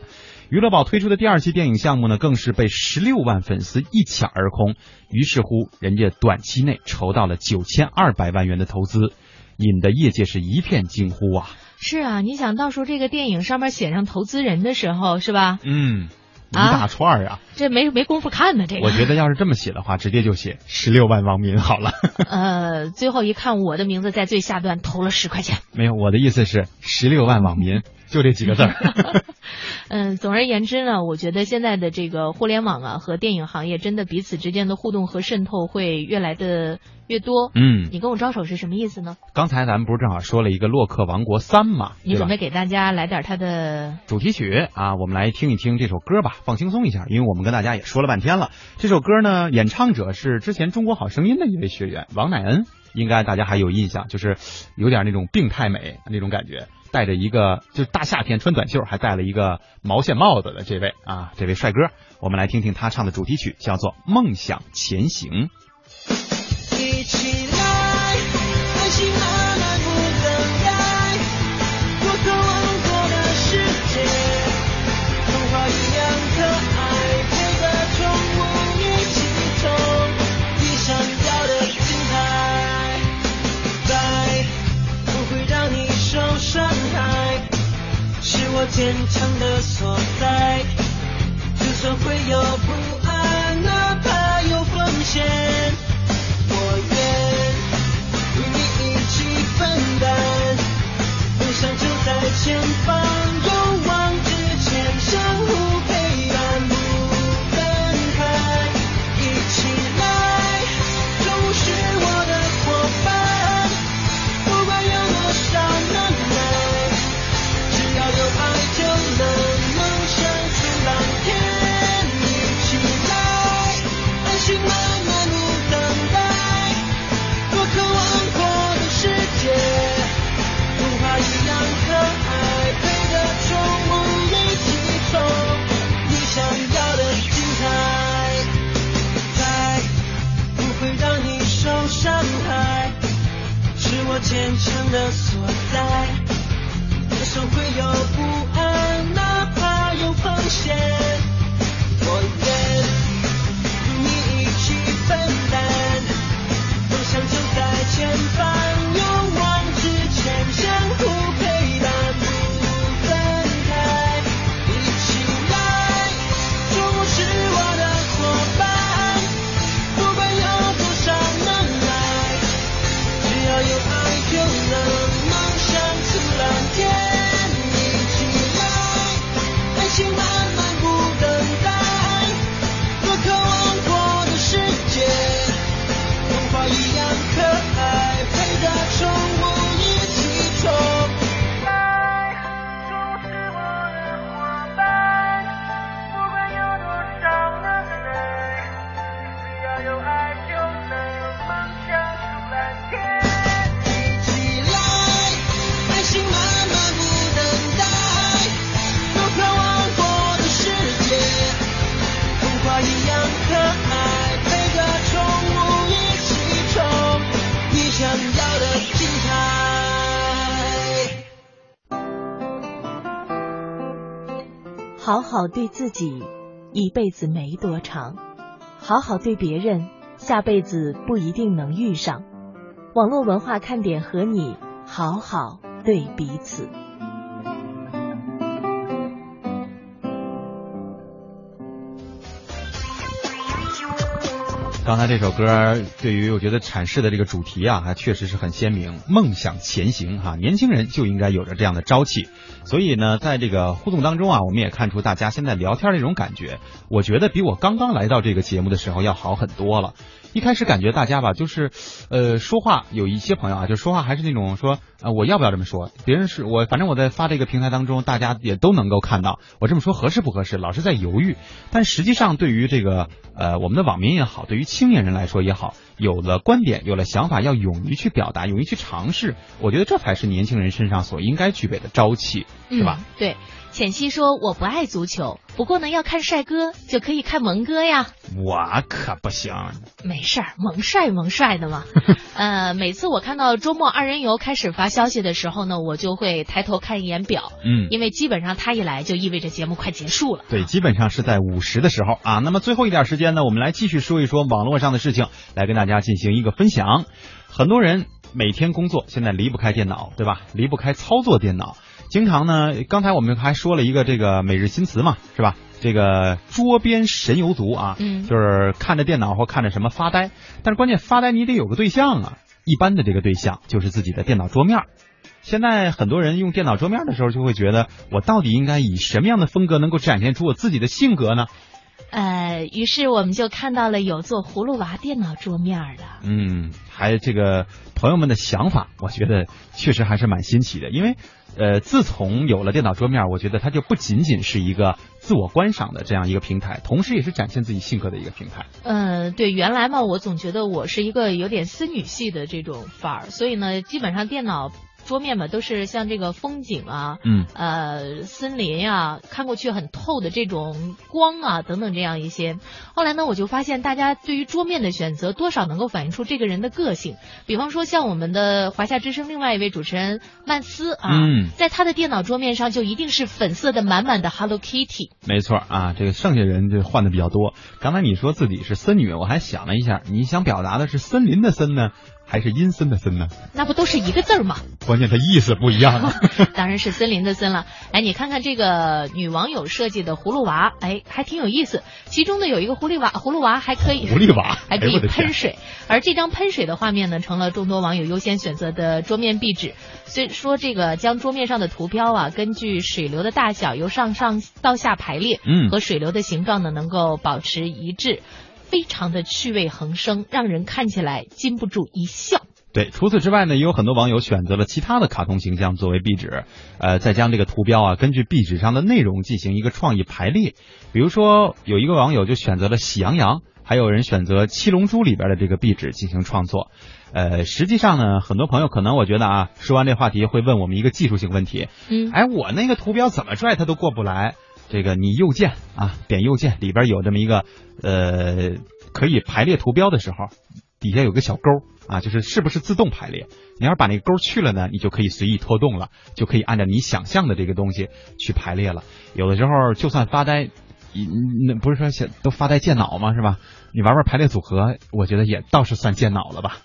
娱乐宝推出的第二期电影项目呢，更是被十六万粉丝一抢而空。于是乎，人家短期内筹到了九千二百万元的投资，引得业界是一片惊呼啊！是啊，你想到时候这个电影上面写上投资人的时候，是吧？嗯，一啊大串儿啊！这没没工夫看呢，这个。我觉得要是这么写的话，直接就写十六万网民好了。呃，最后一看我的名字在最下端投了十块钱。没有，我的意思是十六万网民，就这几个字儿。嗯，总而言之呢，我觉得现在的这个互联网啊和电影行业真的彼此之间的互动和渗透会越来的越多。嗯你跟我招手是什么意思呢？刚才咱们不是正好说了一个《洛克王国三》嘛？你准备给大家来点它的主题曲啊，我们来听一听这首歌吧，放轻松一下，因为我们跟大家也说了半天了。这首歌呢，演唱者是之前《中国好声音》的一位学员王乃恩，应该大家还有印象，就是有点那种病态美那种感觉，戴着一个就是大夏天穿短袖，还戴了一个毛线帽子的这位啊，这位帅哥，我们来听听他唱的主题曲，叫做《梦想前行》。坚强的所在。就算会有不安，哪怕有风险，好对自己，一辈子没多长；好好对别人，下辈子不一定能遇上。网络文化看点和你好好对彼此。刚才这首歌对于我觉得阐释的这个主题啊，还确实是很鲜明，梦想前行哈、年轻人就应该有着这样的朝气。所以呢，在这个互动当中啊，我们也看出大家现在聊天这种感觉，我觉得比我刚刚来到这个节目的时候要好很多了。一开始感觉大家吧，就是，呃，说话有一些朋友啊，就说话还是那种说，呃，我要不要这么说？别人是我，反正我在发这个平台当中，大家也都能够看到我这么说合适不合适，老是在犹豫。但实际上，对于这个呃我们的网民也好，对于青年人来说也好，有了观点，有了想法，要勇于去表达，勇于去尝试，我觉得这才是年轻人身上所应该具备的朝气，是吧？对，浅汐说我不爱足球，不过呢，要看帅哥就可以看萌哥呀。我可不行。没事儿，萌帅萌帅的嘛。呃，每次我看到周末二人游开始发消息的时候呢，我就会抬头看一眼表，嗯，因为基本上他一来就意味着节目快结束了。对，基本上是在午时的时候啊。那么最后一点时间呢，我们来继续说一说网络上的事情，来跟大家进行一个分享。很多人每天工作现在离不开电脑，对吧？离不开操作电脑。经常呢，刚才我们还说了一个这个每日新词嘛，是吧？这个桌边神游族啊，嗯，就是看着电脑或看着什么发呆，但是关键发呆你得有个对象啊。一般的这个对象就是自己的电脑桌面。现在很多人用电脑桌面的时候，就会觉得我到底应该以什么样的风格能够展现出我自己的性格呢？呃，于是我们就看到了有做葫芦娃电脑桌面的。嗯，还这个朋友们的想法，我觉得确实还是蛮新奇的。因为，呃，自从有了电脑桌面，我觉得它就不仅仅是一个自我观赏的这样一个平台，同时也是展现自己性格的一个平台。呃，对，原来嘛，我总觉得我是一个有点森女系的这种范儿，所以呢，基本上电脑。桌面嘛，都是像这个风景啊，嗯，呃，森林呀、啊，看过去很透的这种光啊，等等这样一些。后来呢，我就发现大家对于桌面的选择，多少能够反映出这个人的个性。比方说，像我们的华夏之声另外一位主持人曼斯啊，嗯，在他的电脑桌面上就一定是粉色的满满的 Hello Kitty。没错啊，这个剩下人就换的比较多。刚才你说自己是森女，我还想了一下，你想表达的是森林的森呢？还是阴森的森呢？那不都是一个字儿吗？关键它意思不一样啊。当然是森林的森了。哎，你看看这个女网友设计的葫芦娃，哎，还挺有意思。其中呢有一个狐狸娃，葫芦娃还可以狐狸娃 还可以喷水，而这张喷水的画面呢，成了众多网友优先选择的桌面壁纸。虽说这个将桌面上的图标啊，根据水流的大小由上上到下排列，嗯和水流的形状呢能够保持一致，非常的趣味横生，让人看起来禁不住一笑。对，除此之外呢，也有很多网友选择了其他的卡通形象作为壁纸，呃，再将这个图标啊，根据壁纸上的内容进行一个创意排列。比如说，有一个网友就选择了喜羊羊，还有人选择七龙珠里边的这个壁纸进行创作。呃，实际上呢，很多朋友可能我觉得啊，说完这话题会问我们一个技术性问题，嗯，哎，我那个图标怎么拽它都过不来。这个你右键啊，点右键里边有这么一个呃，可以排列图标的时候，底下有个小勾啊，就是是不是自动排列？你要是把那个勾去了呢，你就可以随意拖动了，就可以按照你想象的这个东西去排列了。有的时候就算发呆，你那不是说都发呆健脑吗？是吧？你玩玩排列组合，我觉得也倒是算健脑了吧。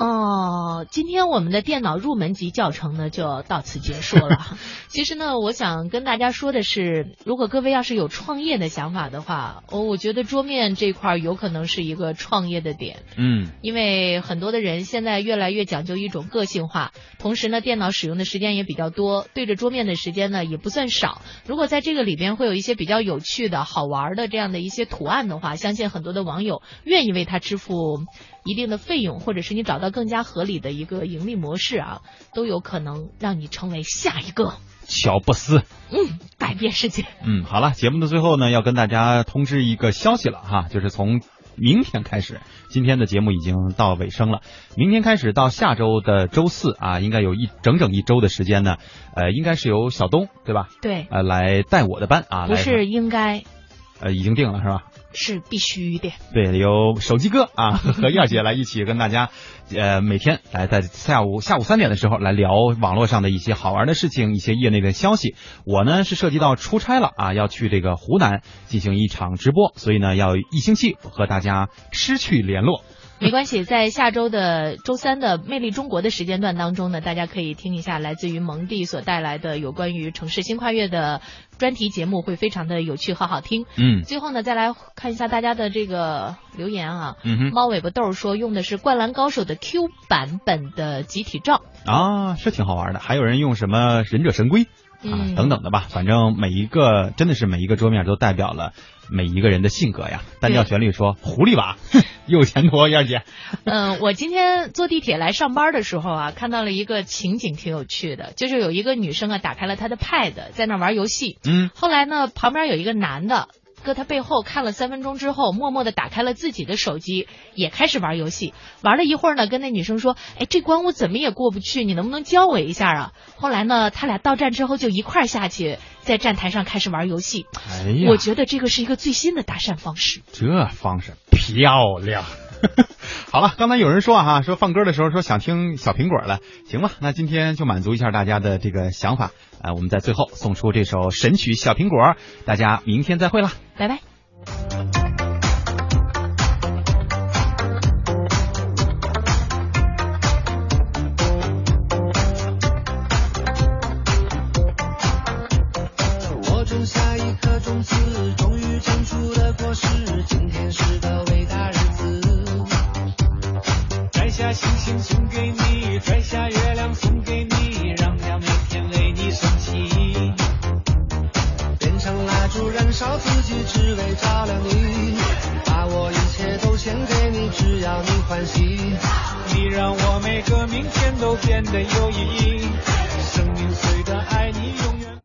哦，今天我们的电脑入门级教程呢就到此结束了。其实呢，我想跟大家说的是，如果各位要是有创业的想法的话，哦，我觉得桌面这块儿有可能是一个创业的点。嗯，因为很多的人现在越来越讲究一种个性化，同时呢，电脑使用的时间也比较多，对着桌面的时间呢也不算少。如果在这个里边会有一些比较有趣的好玩的这样的一些图案的话，相信很多的网友愿意为它支付一定的费用，或者是你找到更加合理的一个盈利模式啊，都有可能让你成为下一个乔布斯。嗯改变世界。嗯，好了，节目的最后呢，要跟大家通知一个消息了哈，就是从明天开始，今天的节目已经到尾声了。明天开始到下周的周四啊，应该有一整整一周的时间呢，呃，应该是由小东对吧？对，呃，来带我的班啊，不是应该呃，已经定了是吧？是必须的。对，有手机哥啊 和燕姐来一起跟大家，呃，每天来在下午下午三点的时候来聊网络上的一些好玩的事情，一些业内的消息。我呢是涉及到出差了啊，要去这个湖南进行一场直播，所以呢要一星期和大家失去联络。没关系，在下周的周三的《魅力中国》的时间段当中呢，大家可以听一下来自于蒙蒂所带来的有关于城市新跨越的专题节目，会非常的有趣和好听。嗯最后呢，再来看一下大家的这个留言啊。嗯哼猫尾巴豆说用的是《灌篮高手》的 Q 版本的集体照。啊，是挺好玩的。还有人用什么忍者神龟啊嗯等等的吧，反正每一个真的是每一个桌面都代表了每一个人的性格呀。单调旋律说狐狸娃有前途，燕姐。嗯，我今天坐地铁来上班的时候啊，看到了一个情景挺有趣的，就是有一个女生啊打开了她的 Pad，在那玩游戏。嗯，后来呢，旁边有一个男的。搁他背后看了三分钟之后，默默的打开了自己的手机，也开始玩游戏。玩了一会儿呢，跟那女生说：“哎，这关我怎么也过不去，你能不能教我一下啊？”后来呢，他俩到站之后就一块儿下去，在站台上开始玩游戏。哎呀我觉得这个是一个最新的搭讪方式。这方式漂亮。好了，刚才有人说哈、说放歌的时候说想听小苹果了，行吧，那今天就满足一下大家的这个想法，呃，我们在最后送出这首神曲《小苹果》，大家明天再会啦。拜拜。我种下一颗种子，终于长出下星星送给你，摘下月亮送给你，让它每天为你升起。变成蜡烛，燃烧自己，只为照亮你。把我一切都献给你，只要你欢喜。你让我每个明天都变得有意义。